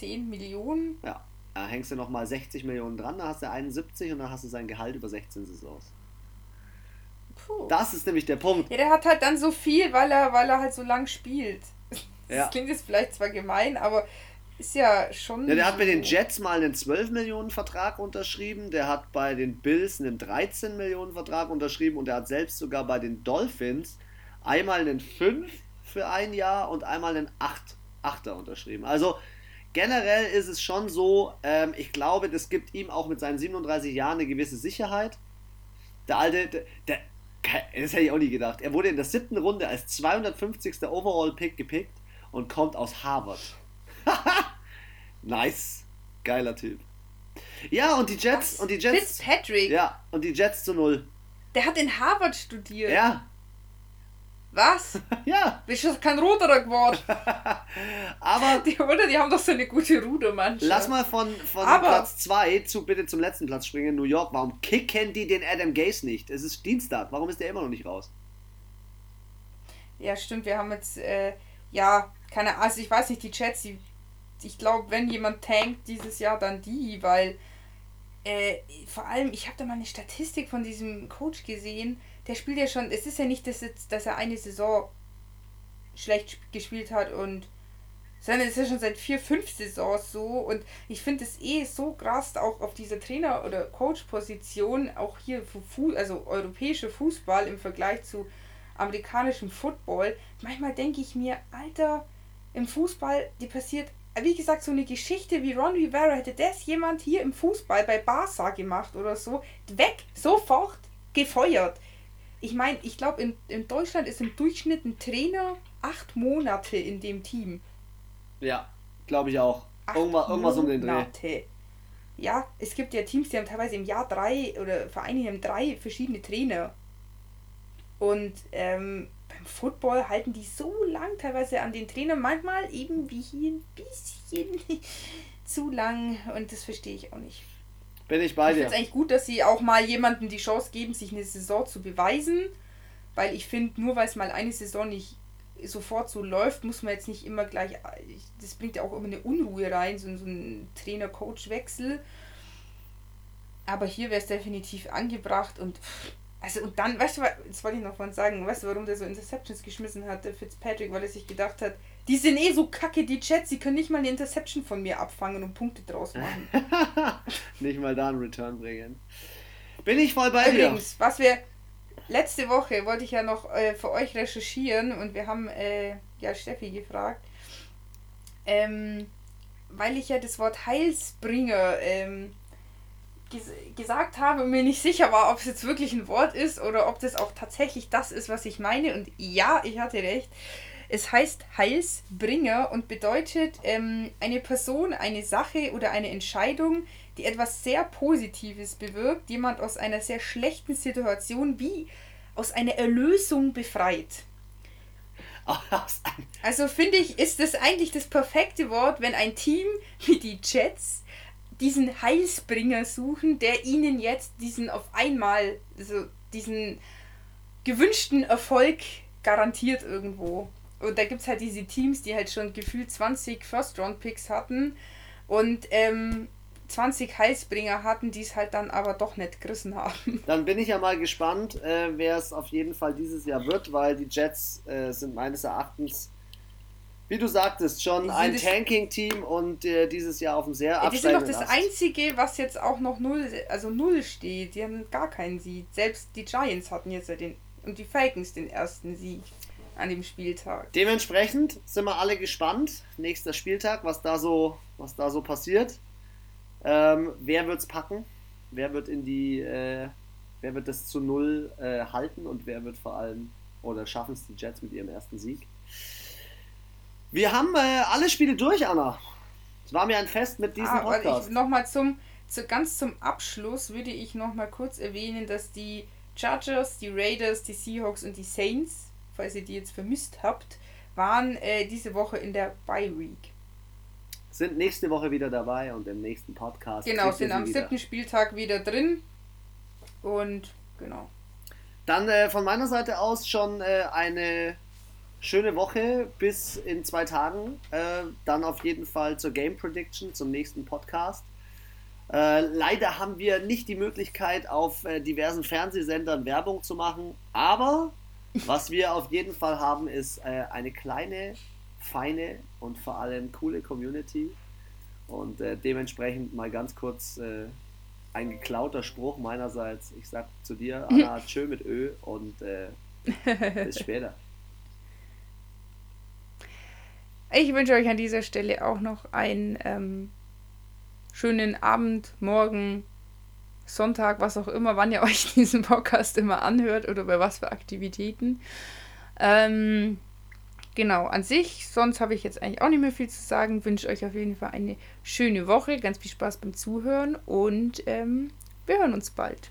B: 10 Millionen?
A: Ja. Da hängst du nochmal 60 Millionen dran, dann hast du 71 und dann hast du sein Gehalt über 16 Saisons.
B: Puh.
A: Das ist nämlich der Punkt.
B: Ja, der hat halt dann so viel, weil er, weil er halt so lang spielt. [LAUGHS] Das
A: Ja.
B: klingt jetzt vielleicht zwar gemein, aber ist ja schon.
A: Ja, der hat bei den. Jets mal einen 12 Millionen Vertrag unterschrieben, der hat bei den Bills einen 13 Millionen Vertrag unterschrieben und der hat selbst sogar bei den Dolphins einmal einen 5 für ein Jahr und einmal einen 8, 8er unterschrieben. Also generell ist es schon so, ähm, ich glaube, das gibt ihm auch mit seinen 37 Jahren eine gewisse Sicherheit. Der alte, der, der das hätte ich auch nie gedacht. Er wurde in der siebten Runde als 250. Overall-Pick gepickt und kommt aus Harvard. [LAUGHS] nice. Geiler Typ. Ja, und die Jets,
B: Was?
A: und die Jets.
B: Fitzpatrick,
A: Ja, und die Jets zu null.
B: der hat in Harvard studiert.
A: Ja,
B: Was?
A: ja.
B: Bist du kein Ruderer geworden? [LAUGHS]
A: Aber
B: Die, oder? Die haben doch so eine gute Rudermannschaft.
A: lass mal von, von
B: Aber-
A: Platz 2 zu bitte zum letzten Platz springen. New York. Warum kicken die den Adam Gase nicht? Es ist Dienstag. Warum ist der immer noch nicht raus?
B: Ja, stimmt, wir haben jetzt, äh, ja, keine Ahnung, also ich weiß nicht, die Jets, die, ich glaube, wenn jemand tankt dieses Jahr, dann die, weil, äh, vor allem, ich habe da mal eine Statistik von diesem Coach gesehen, der spielt ja schon, es ist ja nicht, dass, jetzt, dass er eine Saison schlecht sp- gespielt hat und, sondern es ist ja schon seit vier, fünf Saisons so und ich finde es eh so krass, auch auf dieser Trainer- oder Coach-Position, auch hier für Fu also europäischer Fußball im Vergleich zu amerikanischem Football. Manchmal denke ich mir, Alter, im Fußball, die passiert, wie gesagt, so eine Geschichte wie Ron Rivera, hätte das jemand hier im Fußball bei Barca gemacht oder so, weg, sofort gefeuert. Ich meine, ich glaube, in, in Deutschland ist im Durchschnitt ein Trainer acht Monate in dem Team.
A: Ja, glaube ich auch.
B: Acht
A: Irgendwas, irgendwas um den Dreh.
B: Monate. Ja, es gibt ja Teams, die haben teilweise im Jahr drei oder Vereine, haben drei verschiedene Trainer. Und ähm, beim Football halten die so lang teilweise an den Trainer, manchmal eben wie hier ein bisschen [LAUGHS] zu lang und das verstehe ich auch nicht.
A: Bin ich bei
B: ich
A: dir.
B: Ich finde es eigentlich gut, dass sie auch mal jemandem die Chance geben, sich eine Saison zu beweisen. Weil ich finde, nur weil es mal eine Saison nicht sofort so läuft, muss man jetzt nicht immer gleich. Das bringt ja auch immer eine Unruhe rein, so, so ein Trainer-Coach-Wechsel. Aber hier wäre es definitiv angebracht und. Also und dann, weißt du, das wollte ich noch mal sagen, weißt du, warum der so Interceptions geschmissen hat, der Fitzpatrick, weil er sich gedacht hat, die sind eh so kacke, die Jets, sie können nicht mal eine Interception von mir abfangen und Punkte draus machen. [LAUGHS]
A: nicht mal da einen Return bringen. Bin ich voll bei
B: Übrigens, dir. was wir letzte Woche wollte ich ja noch äh, für euch recherchieren und wir haben äh, ja Steffi gefragt, ähm, weil ich ja das Wort Heilsbringer ähm, ges gesagt habe und mir nicht sicher war, ob es jetzt wirklich ein Wort ist oder ob das auch tatsächlich das ist, was ich meine. Und ja, ich hatte recht. Es heißt Heilsbringer und bedeutet ähm, eine Person, eine Sache oder eine Entscheidung, die etwas sehr Positives bewirkt, jemand aus einer sehr schlechten Situation wie aus einer Erlösung befreit. [LAUGHS] Also finde ich, ist das eigentlich das perfekte Wort, wenn ein Team wie die Jets diesen Heilsbringer suchen, der ihnen jetzt diesen auf einmal, also diesen gewünschten Erfolg garantiert irgendwo. Und da gibt es halt diese Teams, die halt schon gefühlt 20 First-Round-Picks hatten und ähm, 20 Heilsbringer hatten, die es halt dann aber doch nicht gerissen haben. [LAUGHS]
A: Dann bin ich ja mal gespannt, äh, wer es auf jeden Fall dieses Jahr wird, weil die Jets äh, sind meines Erachtens, wie du sagtest, schon ein Tanking-Team und äh, dieses Jahr auf dem sehr
B: ja, Die sind doch das. Einzige, was jetzt auch noch null, also null steht. Die haben gar keinen Sieg. Selbst die Giants hatten jetzt ja den und die Falcons den ersten Sieg an dem Spieltag.
A: Dementsprechend sind wir alle gespannt. Nächster Spieltag, was da so, was da so passiert. Ähm, wer es packen? Wer wird in die, äh, wer wird das zu null äh, halten und wer wird vor allem oder schaffen es die Jets mit ihrem ersten Sieg? Wir haben äh, alle Spiele durch, Anna. Es war mir ein Fest mit diesem ah, Podcast.
B: Nochmal zum, zu, ganz zum Abschluss würde ich noch mal kurz erwähnen, dass die Chargers, die Raiders, die Seahawks und die Saints, falls ihr die jetzt vermisst habt, waren äh, diese Woche in der Bye Week
A: sind nächste Woche wieder dabei und im nächsten Podcast.
B: Genau, sind am siebten Spieltag wieder drin. Und genau.
A: Dann äh, von meiner Seite aus schon äh, eine schöne Woche bis in zwei Tagen. Äh, dann auf jeden Fall zur Game Prediction, zum nächsten Podcast. Äh, leider haben wir nicht die Möglichkeit, auf äh, diversen Fernsehsendern Werbung zu machen, aber was wir auf jeden Fall haben, ist äh, eine kleine feine und vor allem coole Community. Und äh, dementsprechend mal ganz kurz äh, ein geklauter Spruch meinerseits. Ich sag zu dir, Anna, [LAUGHS] tschö mit Ö und äh, bis später.
B: Ich wünsche euch an dieser Stelle auch noch einen ähm, schönen Abend, Morgen, Sonntag, was auch immer, wann ihr [LAUGHS] euch diesen Podcast immer anhört oder bei was für Aktivitäten. Ähm, genau, an sich, sonst habe ich jetzt eigentlich auch nicht mehr viel zu sagen. Wünsche euch auf jeden Fall eine schöne Woche, ganz viel Spaß beim Zuhören und ähm, wir hören uns bald.